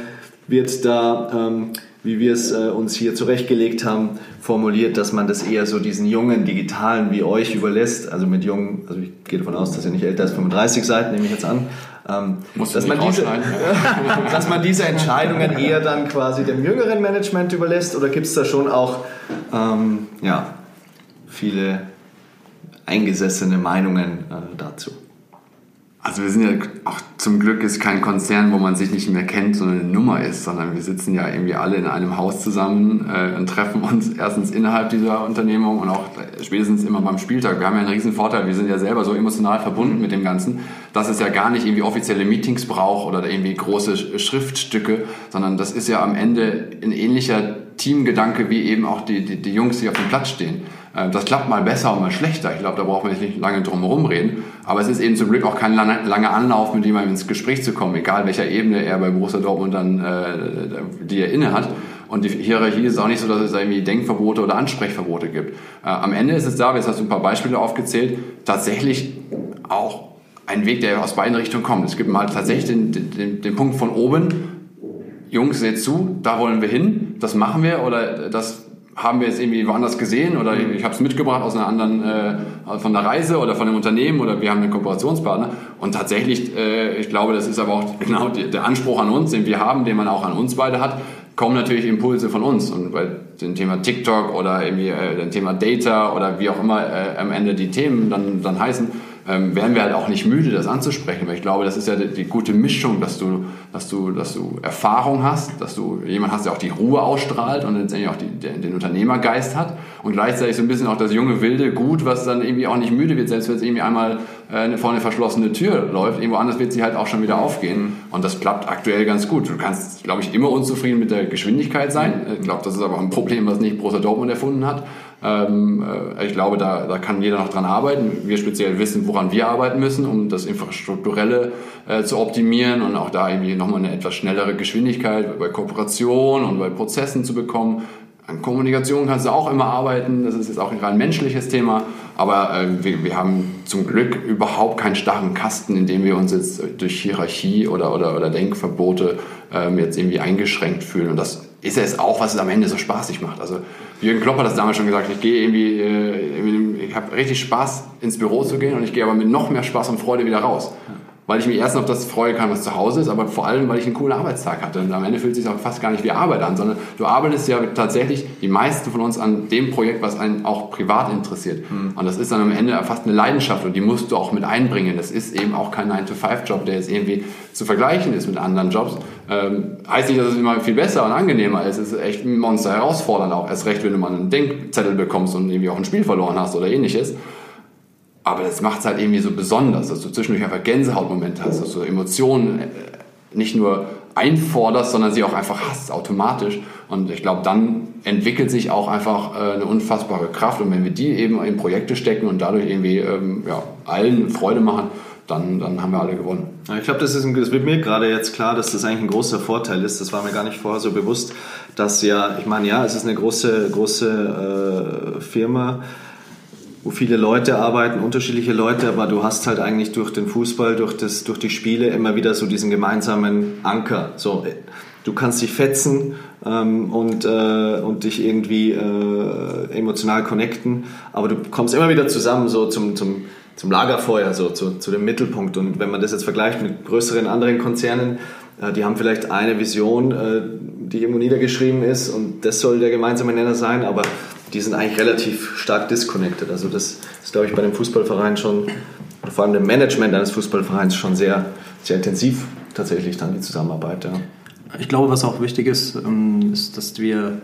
wird da, ähm, wie wir es äh, uns hier zurechtgelegt haben, formuliert, dass man das eher so diesen jungen Digitalen wie euch überlässt? Also mit jungen, also ich gehe davon aus, dass ihr nicht älter als 35 seid, nehme ich jetzt an. Ähm, dass, man diese, dass man diese Entscheidungen eher dann quasi dem jüngeren Management überlässt oder gibt es da schon auch ähm, ja, viele eingesessene Meinungen äh, dazu? Also wir sind ja auch zum Glück ist kein Konzern, wo man sich nicht mehr kennt, sondern eine Nummer ist, sondern wir sitzen ja irgendwie alle in einem Haus zusammen äh, und treffen uns erstens innerhalb dieser Unternehmung und auch spätestens immer beim Spieltag. Wir haben ja einen riesen Vorteil, wir sind ja selber so emotional verbunden mit dem Ganzen, dass es ja gar nicht irgendwie offizielle Meetings braucht oder irgendwie große Schriftstücke, sondern das ist ja am Ende ein ähnlicher Teamgedanke wie eben auch die, die, die Jungs, die auf dem Platz stehen. Äh, das klappt mal besser und mal schlechter. Ich glaube, da braucht man nicht lange drum herum reden. Aber es ist eben zum Glück auch kein langer Anlauf, mit jemandem ins Gespräch zu kommen, egal welcher Ebene er bei Borussia Dortmund dann äh, die er inne hat. Und die Hierarchie ist auch nicht so, dass es irgendwie Denkverbote oder Ansprechverbote gibt. Äh, am Ende ist es da, jetzt hast du ein paar Beispiele aufgezählt, tatsächlich auch ein Weg, der aus beiden Richtungen kommt. Es gibt mal tatsächlich den, den, den Punkt von oben, Jungs, seht zu, da wollen wir hin, das machen wir oder das haben wir jetzt irgendwie woanders gesehen oder mhm. ich habe es mitgebracht aus einer anderen, äh, von der Reise oder von einem Unternehmen oder wir haben einen Kooperationspartner. Und tatsächlich, äh, ich glaube, das ist aber auch genau die, der Anspruch an uns, den wir haben, den man auch an uns beide hat, kommen natürlich Impulse von uns. Und bei dem Thema TikTok oder irgendwie äh, dem Thema Data oder wie auch immer äh, am Ende die Themen dann, dann heißen, ähm, werden wir halt auch nicht müde, das anzusprechen, weil ich glaube, das ist ja die, die, gute Mischung, dass du, dass du, dass du Erfahrung hast, dass du jemand hast, der auch die Ruhe ausstrahlt und letztendlich auch die, den, den Unternehmergeist hat und gleichzeitig so ein bisschen auch das junge wilde Gut, was dann irgendwie auch nicht müde wird, selbst wenn es irgendwie einmal äh, vor eine verschlossene Tür läuft, irgendwo anders wird sie halt auch schon wieder aufgehen und das klappt aktuell ganz gut. Du kannst, glaube ich, immer unzufrieden mit der Geschwindigkeit sein. Ich glaube, das ist aber ein Problem, was nicht Borussia Dortmund erfunden hat. Ähm, äh, ich glaube, da, da kann jeder noch dran arbeiten. Wir speziell wissen, woran wir arbeiten müssen, um das Infrastrukturelle äh, zu optimieren und auch da irgendwie nochmal eine etwas schnellere Geschwindigkeit bei Kooperation und bei Prozessen zu bekommen. An Kommunikation kannst du auch immer arbeiten, das ist jetzt auch ein rein menschliches Thema, aber äh, wir, wir haben zum Glück überhaupt keinen starren Kasten, in dem wir uns jetzt durch Hierarchie oder, oder, oder Denkverbote ähm, jetzt irgendwie eingeschränkt fühlen. Und das ist es auch, was es am Ende so spaßig macht. Also Jürgen Klopp hat das damals schon gesagt, ich gehe irgendwie, äh, ich habe richtig Spaß ins Büro zu gehen und ich gehe aber mit noch mehr Spaß und Freude wieder raus. Weil ich mich erst auf das freuen kann, was zu Hause ist, aber vor allem, weil ich einen coolen Arbeitstag hatte. Und am Ende fühlt es sich auch fast gar nicht wie Arbeit an, sondern du arbeitest ja tatsächlich, die meisten von uns, an dem Projekt, was einen auch privat interessiert. Mhm. Und das ist dann am Ende fast eine Leidenschaft und die musst du auch mit einbringen. Das ist eben auch kein 9-to-5-Job, der jetzt irgendwie zu vergleichen ist mit anderen Jobs. Ähm, heißt nicht, dass es immer viel besser und angenehmer ist. Es ist echt ein Monster herausfordernd auch. Erst recht, wenn du mal einen Denkzettel bekommst und irgendwie auch ein Spiel verloren hast oder ähnliches. Aber das macht es halt irgendwie so besonders, dass du zwischendurch einfach Gänsehautmomente hast, dass du Emotionen äh, nicht nur einforderst, sondern sie auch einfach hast, automatisch. Und ich glaube, dann entwickelt sich auch einfach äh, eine unfassbare Kraft. Und wenn wir die eben in Projekte stecken und dadurch irgendwie ähm, ja, allen Freude machen, dann, dann haben wir alle gewonnen. Ich glaube, das, das wird mir gerade jetzt klar, dass das eigentlich ein großer Vorteil ist. Das war mir gar nicht vorher so bewusst, dass ja, ich meine, ja, es ist eine große, große äh, Firma, wo viele Leute arbeiten, unterschiedliche Leute, aber du hast halt eigentlich durch den Fußball, durch, das, durch die Spiele immer wieder so diesen gemeinsamen Anker. So, du kannst dich fetzen ähm, und, äh, und dich irgendwie äh, emotional connecten, aber du kommst immer wieder zusammen so zum, zum zum Lagerfeuer, so zu, zu dem Mittelpunkt. Und wenn man das jetzt vergleicht mit größeren anderen Konzernen, äh, die haben vielleicht eine Vision, äh, die irgendwo niedergeschrieben ist und das soll der gemeinsame Nenner sein, aber die sind eigentlich relativ stark disconnected. Also das ist, glaube ich, bei dem Fußballverein schon, vor allem dem Management eines Fußballvereins schon sehr, sehr intensiv tatsächlich dann die Zusammenarbeit. Ja. Ich glaube, was auch wichtig ist, ähm, ist, dass wir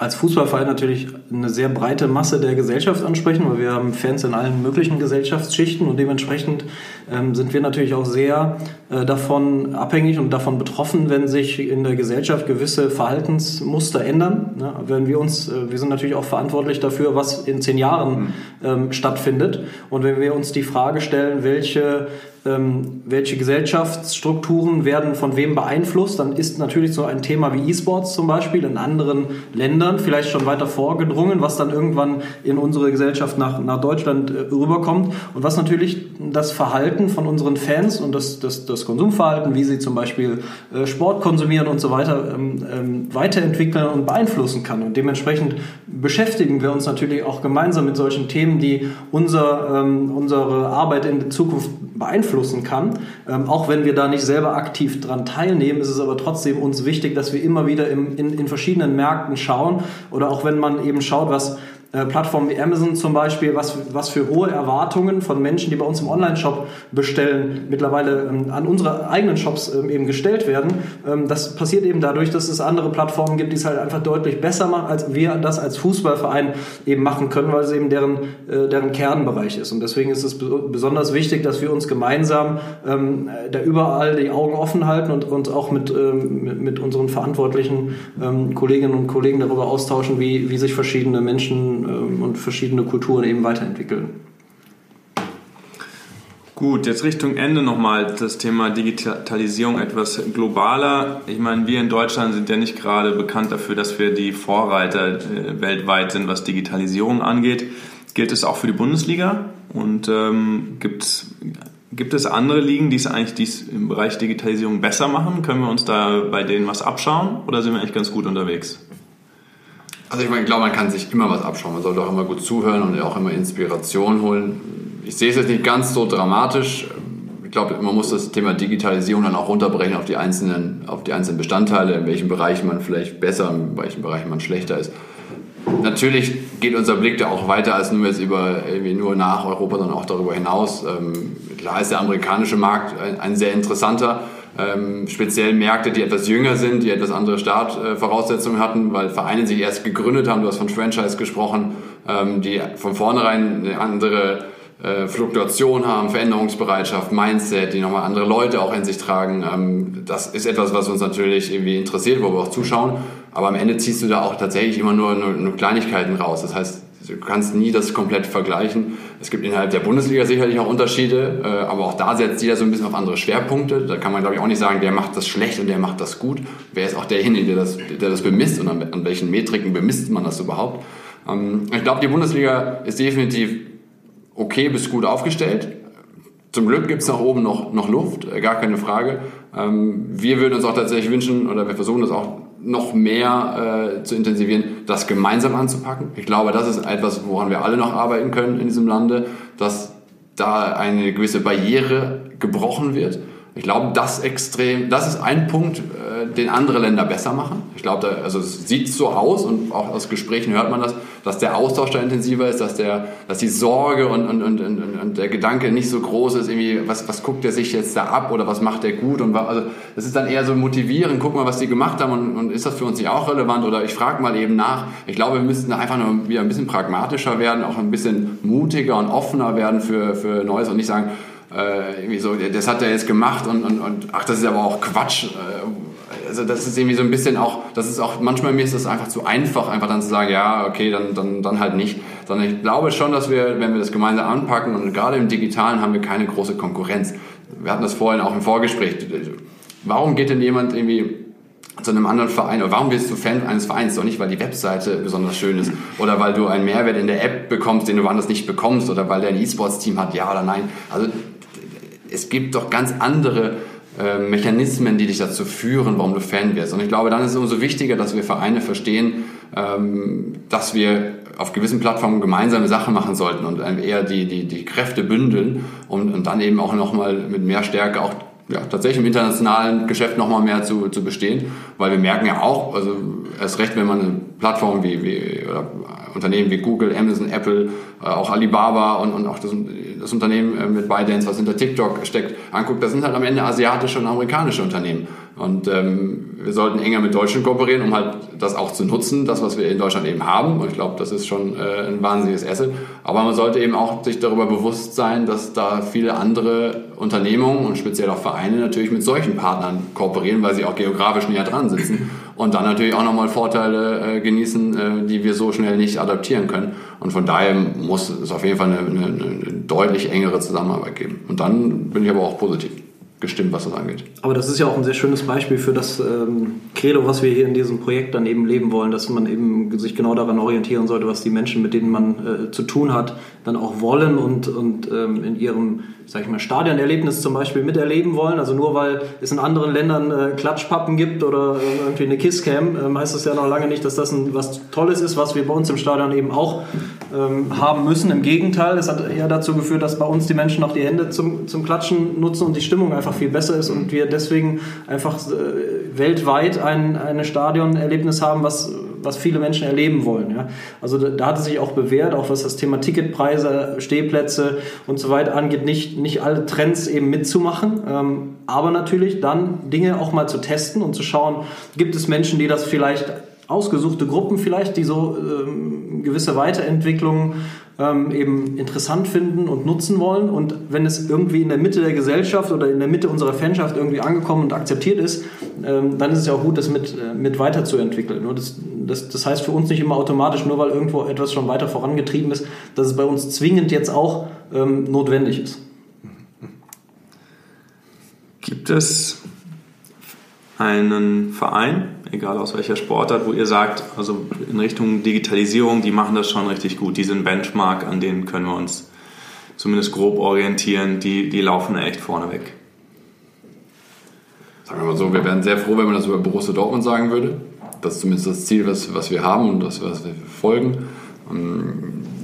als Fußballverein natürlich eine sehr breite Masse der Gesellschaft ansprechen, weil wir haben Fans in allen möglichen Gesellschaftsschichten und dementsprechend ähm, sind wir natürlich auch sehr äh, davon abhängig und davon betroffen, wenn sich in der Gesellschaft gewisse Verhaltensmuster ändern. Ne? Wenn wir uns, äh, wir sind natürlich auch verantwortlich dafür, was in zehn Jahren mhm. ähm, stattfindet. Und wenn wir uns die Frage stellen, welche ähm, welche Gesellschaftsstrukturen werden von wem beeinflusst, dann ist natürlich so ein Thema wie E-Sports zum Beispiel in anderen Ländern vielleicht schon weiter vorgedrungen, was dann irgendwann in unsere Gesellschaft nach, nach Deutschland äh, rüberkommt und was natürlich das Verhalten von unseren Fans und das, das, das Konsumverhalten, wie sie zum Beispiel äh, Sport konsumieren und so weiter, ähm, ähm, weiterentwickeln und beeinflussen kann. Und dementsprechend beschäftigen wir uns natürlich auch gemeinsam mit solchen Themen, die unser, ähm, unsere Arbeit in der Zukunft beeinflussen kann. Ähm, auch wenn wir da nicht selber aktiv dran teilnehmen, ist es aber trotzdem uns wichtig, dass wir immer wieder im, in, in verschiedenen Märkten schauen oder auch wenn man eben schaut, was Plattformen wie Amazon zum Beispiel, was, was für hohe Erwartungen von Menschen, die bei uns im Online-Shop bestellen, mittlerweile ähm, an unsere eigenen Shops ähm, eben gestellt werden. Ähm, das passiert eben dadurch, dass es andere Plattformen gibt, die es halt einfach deutlich besser machen, als wir das als Fußballverein eben machen können, weil es eben deren, äh, deren Kernbereich ist. Und deswegen ist es besonders wichtig, dass wir uns gemeinsam ähm, da überall die Augen offen halten und uns auch mit, ähm, mit, mit, unseren verantwortlichen ähm, Kolleginnen und Kollegen darüber austauschen, wie, wie sich verschiedene Menschen und verschiedene Kulturen eben weiterentwickeln. Gut, jetzt Richtung Ende nochmal das Thema Digitalisierung etwas globaler. Ich meine, wir in Deutschland sind ja nicht gerade bekannt dafür, dass wir die Vorreiter äh, weltweit sind, was Digitalisierung angeht. Gilt es auch für die Bundesliga? Und ähm, gibt's, gibt es andere Ligen, die es eigentlich dies im Bereich Digitalisierung besser machen? Können wir uns da bei denen was abschauen oder sind wir eigentlich ganz gut unterwegs? Also ich meine, ich glaube, man kann sich immer was abschauen. Man sollte auch immer gut zuhören und auch immer Inspiration holen. Ich sehe es jetzt nicht ganz so dramatisch. ich glaube, man muss das Thema Digitalisierung dann auch runterbrechen auf die einzelnen, auf die einzelnen Bestandteile, in welchen Bereichen man vielleicht besser, in welchen Bereichen man schlechter ist. Natürlich geht unser Blick da auch weiter als nur jetzt über irgendwie nur nach Europa, sondern auch darüber hinaus. Ähm, klar ist der amerikanische Markt ein, ein sehr interessanter. Ähm, speziell Märkte, die etwas jünger sind, die etwas andere Startvoraussetzungen hatten, weil Vereine sich erst gegründet haben. Du hast von Franchise gesprochen, ähm, die von vornherein eine andere äh, Fluktuation haben, Veränderungsbereitschaft, Mindset, die nochmal andere Leute auch in sich tragen. Ähm, das ist etwas, was uns natürlich irgendwie interessiert, wo wir auch zuschauen. Aber am Ende ziehst du da auch tatsächlich immer nur, nur, nur Kleinigkeiten raus. Das heißt, du kannst nie das komplett vergleichen. Es gibt innerhalb der Bundesliga sicherlich auch Unterschiede, äh, aber auch da setzt jeder so ein bisschen auf andere Schwerpunkte. Da kann man, glaube ich, auch nicht sagen, der macht das schlecht und der macht das gut. Wer ist auch derjenige, der das, der das bemisst und an, an welchen Metriken bemisst man das überhaupt? Ähm, ich glaube, die Bundesliga ist definitiv okay bis gut aufgestellt. Zum Glück gibt es nach oben noch, noch Luft, äh, gar keine Frage. Ähm, wir würden uns auch tatsächlich wünschen, oder wir versuchen das auch noch mehr äh, zu intensivieren, das gemeinsam anzupacken. Ich glaube, das ist etwas, woran wir alle noch arbeiten können in diesem Lande, dass da eine gewisse Barriere gebrochen wird. Ich glaube, das extrem, das ist ein Punkt, äh, den andere Länder besser machen. Ich glaube, also es sieht so aus und auch aus Gesprächen hört man das, dass der Austausch da intensiver ist, dass der, dass die Sorge und, und, und, und, und der Gedanke nicht so groß ist, irgendwie, was, was guckt der sich jetzt da ab oder was macht der gut und also das ist dann eher so motivieren, guck mal, was die gemacht haben und, und ist das für uns nicht auch relevant oder ich frage mal eben nach. Ich glaube, wir müssten einfach nur wieder ein bisschen pragmatischer werden, auch ein bisschen mutiger und offener werden für, für Neues und nicht sagen, äh, irgendwie so, das hat er jetzt gemacht und, und, und ach, das ist aber auch Quatsch. Äh, also das ist irgendwie so ein bisschen auch, das ist auch, manchmal mir ist das einfach zu einfach, einfach dann zu sagen, ja, okay, dann, dann, dann halt nicht. Sondern ich glaube schon, dass wir, wenn wir das gemeinsam anpacken und gerade im Digitalen haben wir keine große Konkurrenz. Wir hatten das vorhin auch im Vorgespräch. Warum geht denn jemand irgendwie zu einem anderen Verein oder warum bist du Fan eines Vereins? Doch nicht, weil die Webseite besonders schön ist oder weil du einen Mehrwert in der App bekommst, den du woanders nicht bekommst oder weil der ein E-Sports-Team hat, ja oder nein. Also es gibt doch ganz andere äh, Mechanismen, die dich dazu führen, warum du Fan wirst. Und ich glaube, dann ist es umso wichtiger, dass wir Vereine verstehen, ähm, dass wir auf gewissen Plattformen gemeinsame Sachen machen sollten und eher die, die, die Kräfte bündeln und, und dann eben auch nochmal mit mehr Stärke auch ja, tatsächlich im internationalen Geschäft nochmal mehr zu, zu bestehen, weil wir merken ja auch, also erst recht, wenn man eine Plattform wie, wie oder Unternehmen wie Google, Amazon, Apple, äh, auch Alibaba und, und auch das, das Unternehmen äh, mit ByteDance, was hinter TikTok steckt, anguckt, das sind halt am Ende asiatische und amerikanische Unternehmen. Und ähm, wir sollten enger mit Deutschen kooperieren, um halt das auch zu nutzen, das, was wir in Deutschland eben haben. Und ich glaube, das ist schon äh, ein wahnsinniges Asset. Aber man sollte eben auch sich darüber bewusst sein, dass da viele andere Unternehmungen und speziell auch Vereine natürlich mit solchen Partnern kooperieren, weil sie auch geografisch näher dran sitzen und dann natürlich auch nochmal Vorteile äh, genießen, äh, die wir so schnell nicht adaptieren können. Und von daher muss es auf jeden Fall eine, eine, eine deutlich engere Zusammenarbeit geben. Und dann bin ich aber auch positiv gestimmt, was das angeht. Aber das ist ja auch ein sehr schönes Beispiel für das ähm, Credo, was wir hier in diesem Projekt dann eben leben wollen, dass man eben sich genau daran orientieren sollte, was die Menschen, mit denen man äh, zu tun hat, dann auch wollen und, und ähm, in ihrem sag ich mal, Stadionerlebnis zum Beispiel miterleben wollen. Also nur weil es in anderen Ländern äh, Klatschpappen gibt oder äh, irgendwie eine Kisscam, ähm, heißt das ja noch lange nicht, dass das ein, was Tolles ist, was wir bei uns im Stadion eben auch ähm, haben müssen. Im Gegenteil, es hat eher dazu geführt, dass bei uns die Menschen noch die Hände zum, zum Klatschen nutzen und die Stimmung einfach viel besser ist und wir deswegen einfach äh, weltweit ein, ein Stadionerlebnis haben, was was viele Menschen erleben wollen. Ja. Also da, da, hat es sich auch bewährt, auch was das Thema Ticketpreise, Stehplätze und so weiter angeht, nicht, nicht alle Trends eben mitzumachen, ähm, aber natürlich dann Dinge auch mal zu testen und zu schauen, gibt es Menschen, die das vielleicht ausgesuchte Gruppen vielleicht, die so ähm, gewisse Weiterentwicklungen ähm, eben interessant finden und nutzen wollen. Und wenn es irgendwie in der Mitte der Gesellschaft oder in der Mitte unserer Fanschaft irgendwie angekommen und akzeptiert ist, ähm, dann ist es ja auch gut, das mit, äh, mit weiterzuentwickeln. Und das, das, das heißt für uns nicht immer automatisch, nur weil irgendwo etwas schon weiter vorangetrieben ist, dass es bei uns zwingend jetzt auch ähm, notwendig ist. Gibt es einen Verein, egal aus welcher Sportart, wo ihr sagt, also in Richtung Digitalisierung, die machen das schon richtig gut. Die sind Benchmark, an denen können wir uns zumindest grob orientieren. Die, die laufen echt vorne weg. Sagen wir mal so, wir wären sehr froh, wenn man das über Borussia Dortmund sagen würde. Das ist zumindest das Ziel, was, was wir haben und das, was wir verfolgen.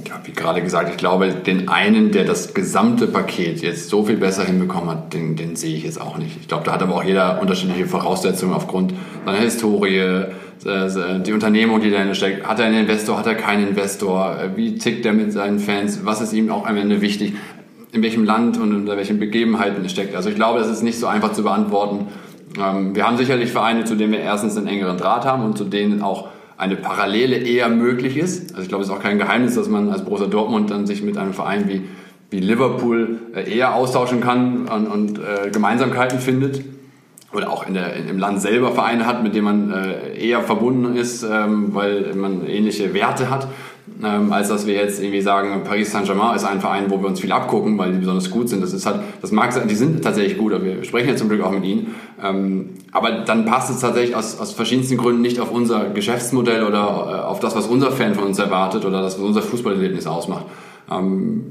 Ja, wie gerade gesagt, ich glaube, den einen, der das gesamte Paket jetzt so viel besser hinbekommen hat, den, den sehe ich jetzt auch nicht. Ich glaube, da hat aber auch jeder unterschiedliche Voraussetzungen aufgrund seiner Historie, äh, die Unternehmung, die dahinter steckt. Hat er einen Investor, hat er keinen Investor? Wie tickt er mit seinen Fans? Was ist ihm auch am Ende wichtig? In welchem Land und unter welchen Begebenheiten er steckt? Also ich glaube, das ist nicht so einfach zu beantworten. Ähm, wir haben sicherlich Vereine, zu denen wir erstens einen engeren Draht haben und zu denen auch eine Parallele eher möglich ist. Also ich glaube, es ist auch kein Geheimnis, dass man als Borussia Dortmund dann sich mit einem Verein wie, wie Liverpool äh, eher austauschen kann und, und äh, Gemeinsamkeiten findet. Oder auch in der, im Land selber Vereine hat, mit denen man äh, eher verbunden ist, ähm, weil man ähnliche Werte hat ähm, als dass wir jetzt irgendwie sagen, Paris Saint-Germain ist ein Verein, wo wir uns viel abgucken, weil die besonders gut sind. Das ist halt, das mag sein, die sind tatsächlich gut, aber wir sprechen ja zum Glück auch mit ihnen. Ähm, aber dann passt es tatsächlich aus, aus verschiedensten Gründen nicht auf unser Geschäftsmodell oder äh, auf das, was unser Fan von uns erwartet oder das, was unser Fußballerlebnis ausmacht. Ähm,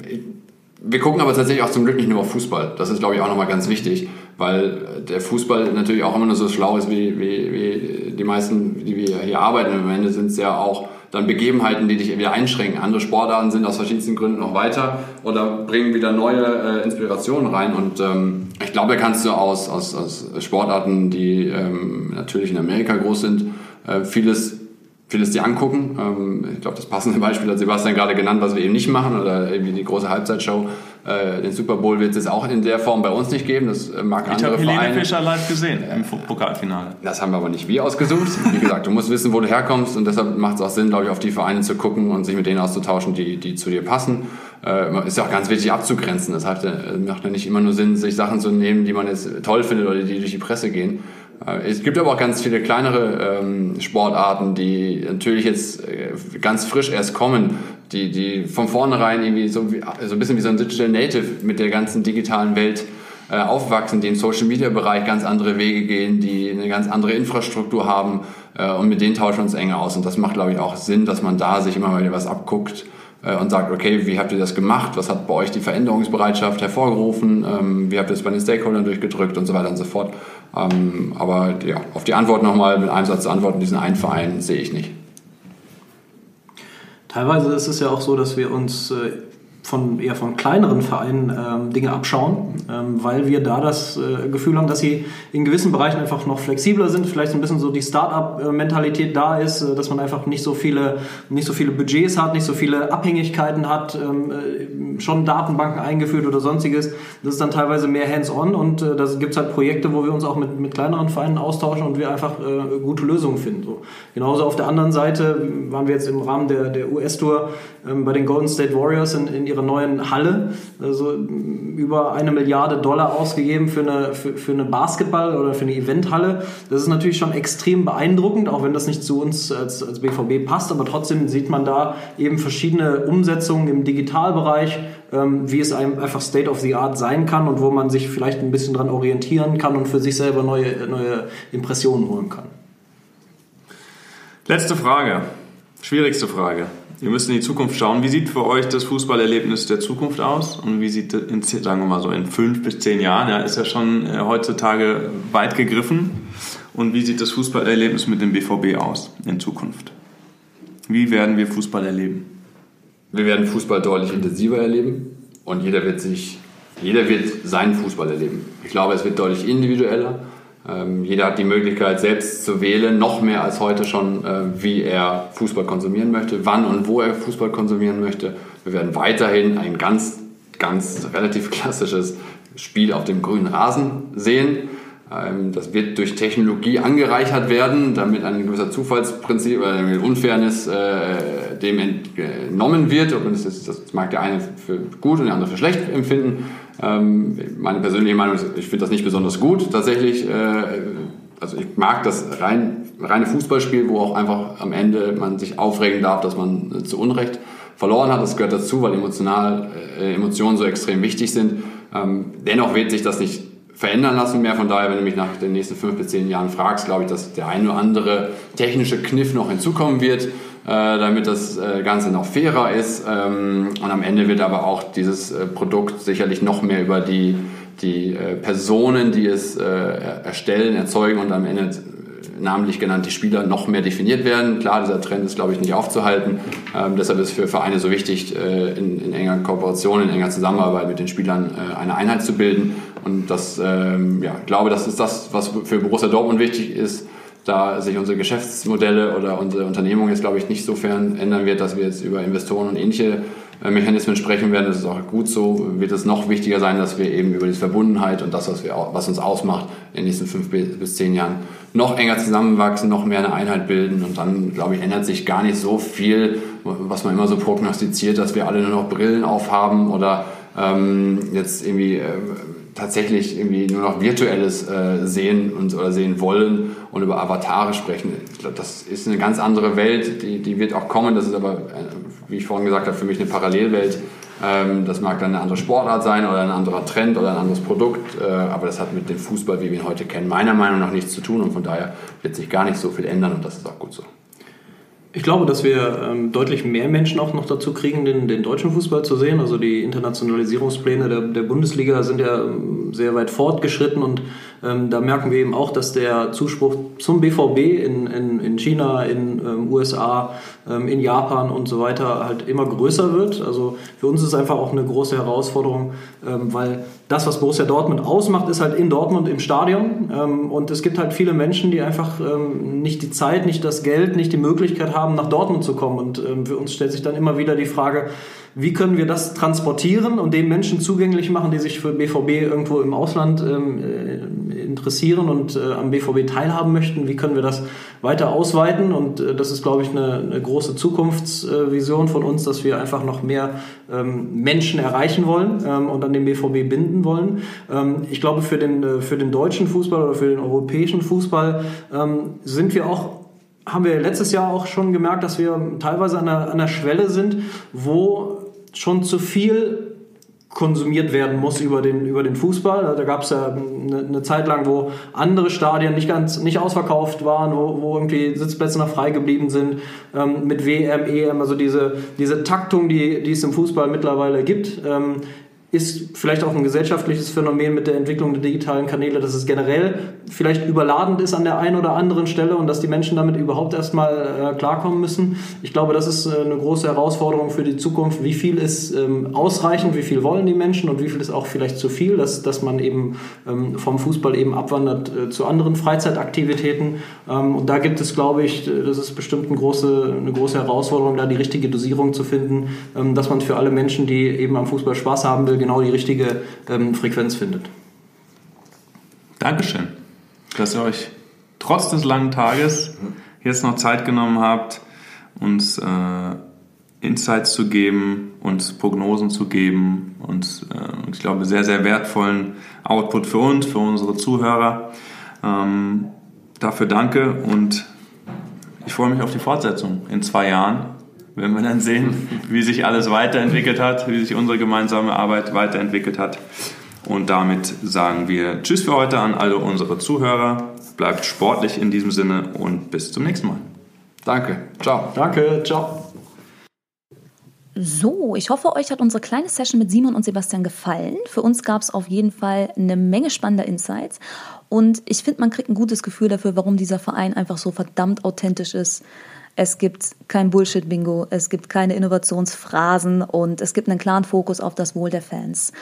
wir gucken aber tatsächlich auch zum Glück nicht nur auf Fußball. Das ist, glaube ich, auch nochmal ganz wichtig, weil der Fußball natürlich auch immer nur so schlau ist wie, wie, wie die meisten, die wir hier arbeiten. Am Ende sind es ja auch dann Begebenheiten, die dich wieder einschränken. Andere Sportarten sind aus verschiedensten Gründen noch weiter oder bringen wieder neue äh, Inspirationen rein. Und ähm, ich glaube, da kannst du aus, aus, aus Sportarten, die ähm, natürlich in Amerika groß sind, äh, vieles vieles dir angucken. Ähm, ich glaube, das passende Beispiel hat Sebastian gerade genannt, was wir eben nicht machen, oder irgendwie die große Halbzeitshow. Äh, den Super Bowl wird es auch in der Form bei uns nicht geben. Das äh, mag ich andere Vereine. Ich habe Helene Fischer live gesehen im Pokalfinale. Das haben wir aber nicht wir ausgesucht. Wie gesagt, du musst wissen, wo du herkommst und deshalb macht es auch Sinn, glaube ich, auf die Vereine zu gucken und sich mit denen auszutauschen, die, die zu dir passen. Äh, ist ja auch ganz wichtig abzugrenzen. Das heißt, macht ja nicht immer nur Sinn, sich Sachen zu nehmen, die man jetzt toll findet oder die durch die Presse gehen. Äh, es gibt aber auch ganz viele kleinere ähm, Sportarten, die natürlich jetzt äh, ganz frisch erst kommen, die, die von vornherein irgendwie so, wie, so ein bisschen wie so ein Digital Native mit der ganzen digitalen Welt äh, aufwachsen, die im Social Media Bereich ganz andere Wege gehen, die eine ganz andere Infrastruktur haben äh, und mit denen tauschen wir uns enger aus. Und das macht, glaube ich, auch Sinn, dass man da sich immer mal wieder was abguckt äh, und sagt, okay, wie habt ihr das gemacht? Was hat bei euch die Veränderungsbereitschaft hervorgerufen? Ähm, wie habt ihr es bei den Stakeholdern durchgedrückt und so weiter und so fort? Ähm, aber ja, auf die Antwort nochmal mit einem Satz zu antworten, diesen einen Verein sehe ich nicht. Teilweise ist es ja auch so, dass wir uns äh, von eher von kleineren Vereinen ähm, Dinge abschauen, ähm, weil wir da das äh, Gefühl haben, dass sie in gewissen Bereichen einfach noch flexibler sind, vielleicht so ein bisschen so die Start-up-Mentalität da ist, äh, dass man einfach nicht so viele nicht so viele Budgets hat, nicht so viele Abhängigkeiten hat, ähm, äh, schon Datenbanken eingeführt oder sonstiges. Das ist dann teilweise mehr hands-on und äh, da gibt es halt Projekte, wo wir uns auch mit, mit kleineren Vereinen austauschen und wir einfach äh, gute Lösungen finden. So. Genauso auf der anderen Seite waren wir jetzt im Rahmen der, der US-Tour bei den Golden State Warriors in, in ihrer neuen Halle. Also über eine Milliarde Dollar ausgegeben für eine, für, für eine Basketball- oder für eine Eventhalle. Das ist natürlich schon extrem beeindruckend, auch wenn das nicht zu uns als, als BVB passt. Aber trotzdem sieht man da eben verschiedene Umsetzungen im Digitalbereich, ähm, wie es einem einfach State of the Art sein kann und wo man sich vielleicht ein bisschen dran orientieren kann und für sich selber neue, neue Impressionen holen kann. Letzte Frage, schwierigste Frage. Wir müssen in die Zukunft schauen. Wie sieht für euch das Fußballerlebnis der Zukunft aus? Und wie sieht, in, sagen wir mal so, in fünf bis zehn Jahren, ja, ist ja schon äh, heutzutage weit gegriffen. Und wie sieht das Fußballerlebnis mit dem BVB aus in Zukunft? Wie werden wir Fußball erleben? Wir werden Fußball deutlich intensiver erleben und jeder wird sich, jeder wird seinen Fußball erleben. Ich glaube, es wird deutlich individueller. Ähm, jeder hat die Möglichkeit, selbst zu wählen, noch mehr als heute schon, äh, wie er Fußball konsumieren möchte, wann und wo er Fußball konsumieren möchte. Wir werden weiterhin ein ganz, ganz relativ klassisches Spiel auf dem grünen Rasen sehen. Ähm, das wird durch Technologie angereichert werden, damit ein gewisser Zufallsprinzip oder eine Unfairness äh, dem entnommen wird. das mag der eine für gut und der andere für schlecht empfinden. Ähm, meine persönliche Meinung ist, ich finde das nicht besonders gut tatsächlich. Äh, also ich mag das rein, reine Fußballspiel, wo auch einfach am Ende man sich aufregen darf, dass man äh, zu Unrecht verloren hat. Das gehört dazu, weil emotional, äh, Emotionen so extrem wichtig sind. Ähm, dennoch wird sich das nicht verändern lassen mehr. Von daher, wenn du mich nach den nächsten fünf bis zehn Jahren fragst, glaube ich, dass der ein oder andere technische Kniff noch hinzukommen wird. Äh, damit das äh, Ganze noch fairer ist. Ähm, und am Ende wird aber auch dieses äh, Produkt sicherlich noch mehr über die, die Personen, die es erstellen, erzeugen und am Ende namentlich genannte Spieler noch mehr definiert werden. Klar, dieser Trend ist, glaube ich, nicht aufzuhalten. Ähm, deshalb ist für Vereine so wichtig, äh, in, in, enger Kooperation, in enger Zusammenarbeit mit den Spielern äh, eine Einheit zu bilden. Und das, ähm, ja, ich glaube, das ist das, was für Borussia Dortmund wichtig ist, da sich unsere Geschäftsmodelle oder unsere Unternehmung jetzt, glaube ich, nicht sofern ändern wird, dass wir jetzt über Investoren und ähnliche äh, Mechanismen sprechen werden. Das ist auch gut so. Wird es noch wichtiger sein, dass wir eben über die Verbundenheit und das, was, wir, was uns ausmacht, in den nächsten fünf bis zehn Jahren noch enger zusammenwachsen, noch mehr eine Einheit bilden. Und dann, glaube ich, ändert sich gar nicht so viel, was man immer so prognostiziert, dass wir alle nur noch Brillen aufhaben oder ähm, jetzt irgendwie äh, tatsächlich irgendwie nur noch Virtuelles äh, sehen und oder sehen wollen und über Avatare sprechen. Ich glaube, das ist eine ganz andere Welt, die, die wird auch kommen. Das ist aber, äh, wie ich vorhin gesagt habe, für mich eine Parallelwelt. Ähm, das mag dann eine andere Sportart sein oder ein anderer Trend oder ein anderes Produkt, äh, aber das hat mit dem Fußball, wie wir ihn heute kennen, meiner Meinung nach nichts zu tun und von daher wird sich gar nicht so viel ändern und das ist auch gut so. Ich glaube, dass wir ähm, deutlich mehr Menschen auch noch dazu kriegen, den, den deutschen Fußball zu sehen. Also die Internationalisierungspläne der, der Bundesliga sind ja ähm, sehr weit fortgeschritten und ähm, da merken wir eben auch, dass der Zuspruch zum BVB in, in, in China, in ähm, USA, ähm, in Japan und so weiter halt immer größer wird. Also für uns ist es einfach auch eine große Herausforderung, ähm, weil das, was Borussia Dortmund ausmacht, ist halt in Dortmund im Stadion. Ähm, und es gibt halt viele Menschen, die einfach ähm, nicht die Zeit, nicht das Geld, nicht die Möglichkeit haben, nach Dortmund zu kommen. Und für uns stellt sich dann immer wieder die Frage, wie können wir das transportieren und den Menschen zugänglich machen, die sich für BVB irgendwo im Ausland ähm, äh, interessieren und äh, am BVB teilhaben möchten? Wie können wir das weiter ausweiten? Und äh, das ist, glaube ich, eine, eine große Zukunftsvision von uns, dass wir einfach noch mehr ähm, Menschen erreichen wollen ähm, und an den BVB binden wollen. Ähm, ich glaube, für den, äh, für den deutschen Fußball oder für den europäischen Fußball ähm, sind wir auch haben wir letztes Jahr auch schon gemerkt, dass wir teilweise an einer, an einer Schwelle sind, wo schon zu viel konsumiert werden muss über den, über den Fußball. Da gab es ja eine, eine, Zeit lang, wo andere Stadien nicht ganz nicht ausverkauft waren, wo, wo irgendwie Sitzplätze noch frei geblieben sind, ähm, mit WM, EM, also diese, diese Taktung, die, die es im Fußball mittlerweile gibt. Ähm, ist vielleicht auch ein gesellschaftliches Phänomen mit der Entwicklung der digitalen Kanäle, dass es generell vielleicht überladend ist an der einen oder anderen Stelle und dass die Menschen damit überhaupt erstmal äh, klarkommen müssen. Ich glaube, das ist äh, eine große Herausforderung für die Zukunft. Wie viel ist ähm, ausreichend, wie viel wollen die Menschen und wie viel ist auch vielleicht zu viel, dass, dass man eben ähm, vom Fußball eben abwandert äh, zu anderen Freizeitaktivitäten. Ähm, und da gibt es, glaube ich, äh, das ist bestimmt eine große, eine große Herausforderung, da die richtige Dosierung zu finden, ähm, dass man für alle Menschen, die eben am Fußball Spaß haben will, genau die richtige ähm, Frequenz findet. Dankeschön, dass ihr euch trotz des langen Tages jetzt noch Zeit genommen habt, uns äh, Insights zu geben, uns Prognosen zu geben und äh, ich glaube sehr, sehr wertvollen Output für uns, für unsere Zuhörer. Ähm, dafür danke und ich freue mich auf die Fortsetzung in zwei Jahren wenn wir dann sehen, wie sich alles weiterentwickelt hat, wie sich unsere gemeinsame Arbeit weiterentwickelt hat. Und damit sagen wir Tschüss für heute an alle unsere Zuhörer. Bleibt sportlich in diesem Sinne und bis zum nächsten Mal. Danke. Ciao. Danke. Ciao. So, ich hoffe, euch hat unsere kleine Session mit Simon und Sebastian gefallen. Für uns gab es auf jeden Fall eine Menge spannender Insights. Und ich finde, man kriegt ein gutes Gefühl dafür, warum dieser Verein einfach so verdammt authentisch ist. Es gibt kein Bullshit-Bingo, es gibt keine Innovationsphrasen und es gibt einen klaren Fokus auf das Wohl der Fans.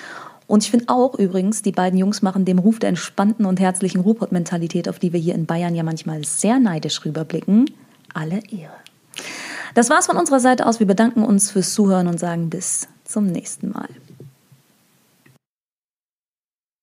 Und ich finde auch übrigens, die beiden Jungs machen dem Ruf der entspannten und herzlichen Ruhrpott-Mentalität, auf die wir hier in Bayern ja manchmal sehr neidisch rüberblicken, alle Ehre. Das war's von unserer Seite aus. Wir bedanken uns fürs Zuhören und sagen bis zum nächsten Mal.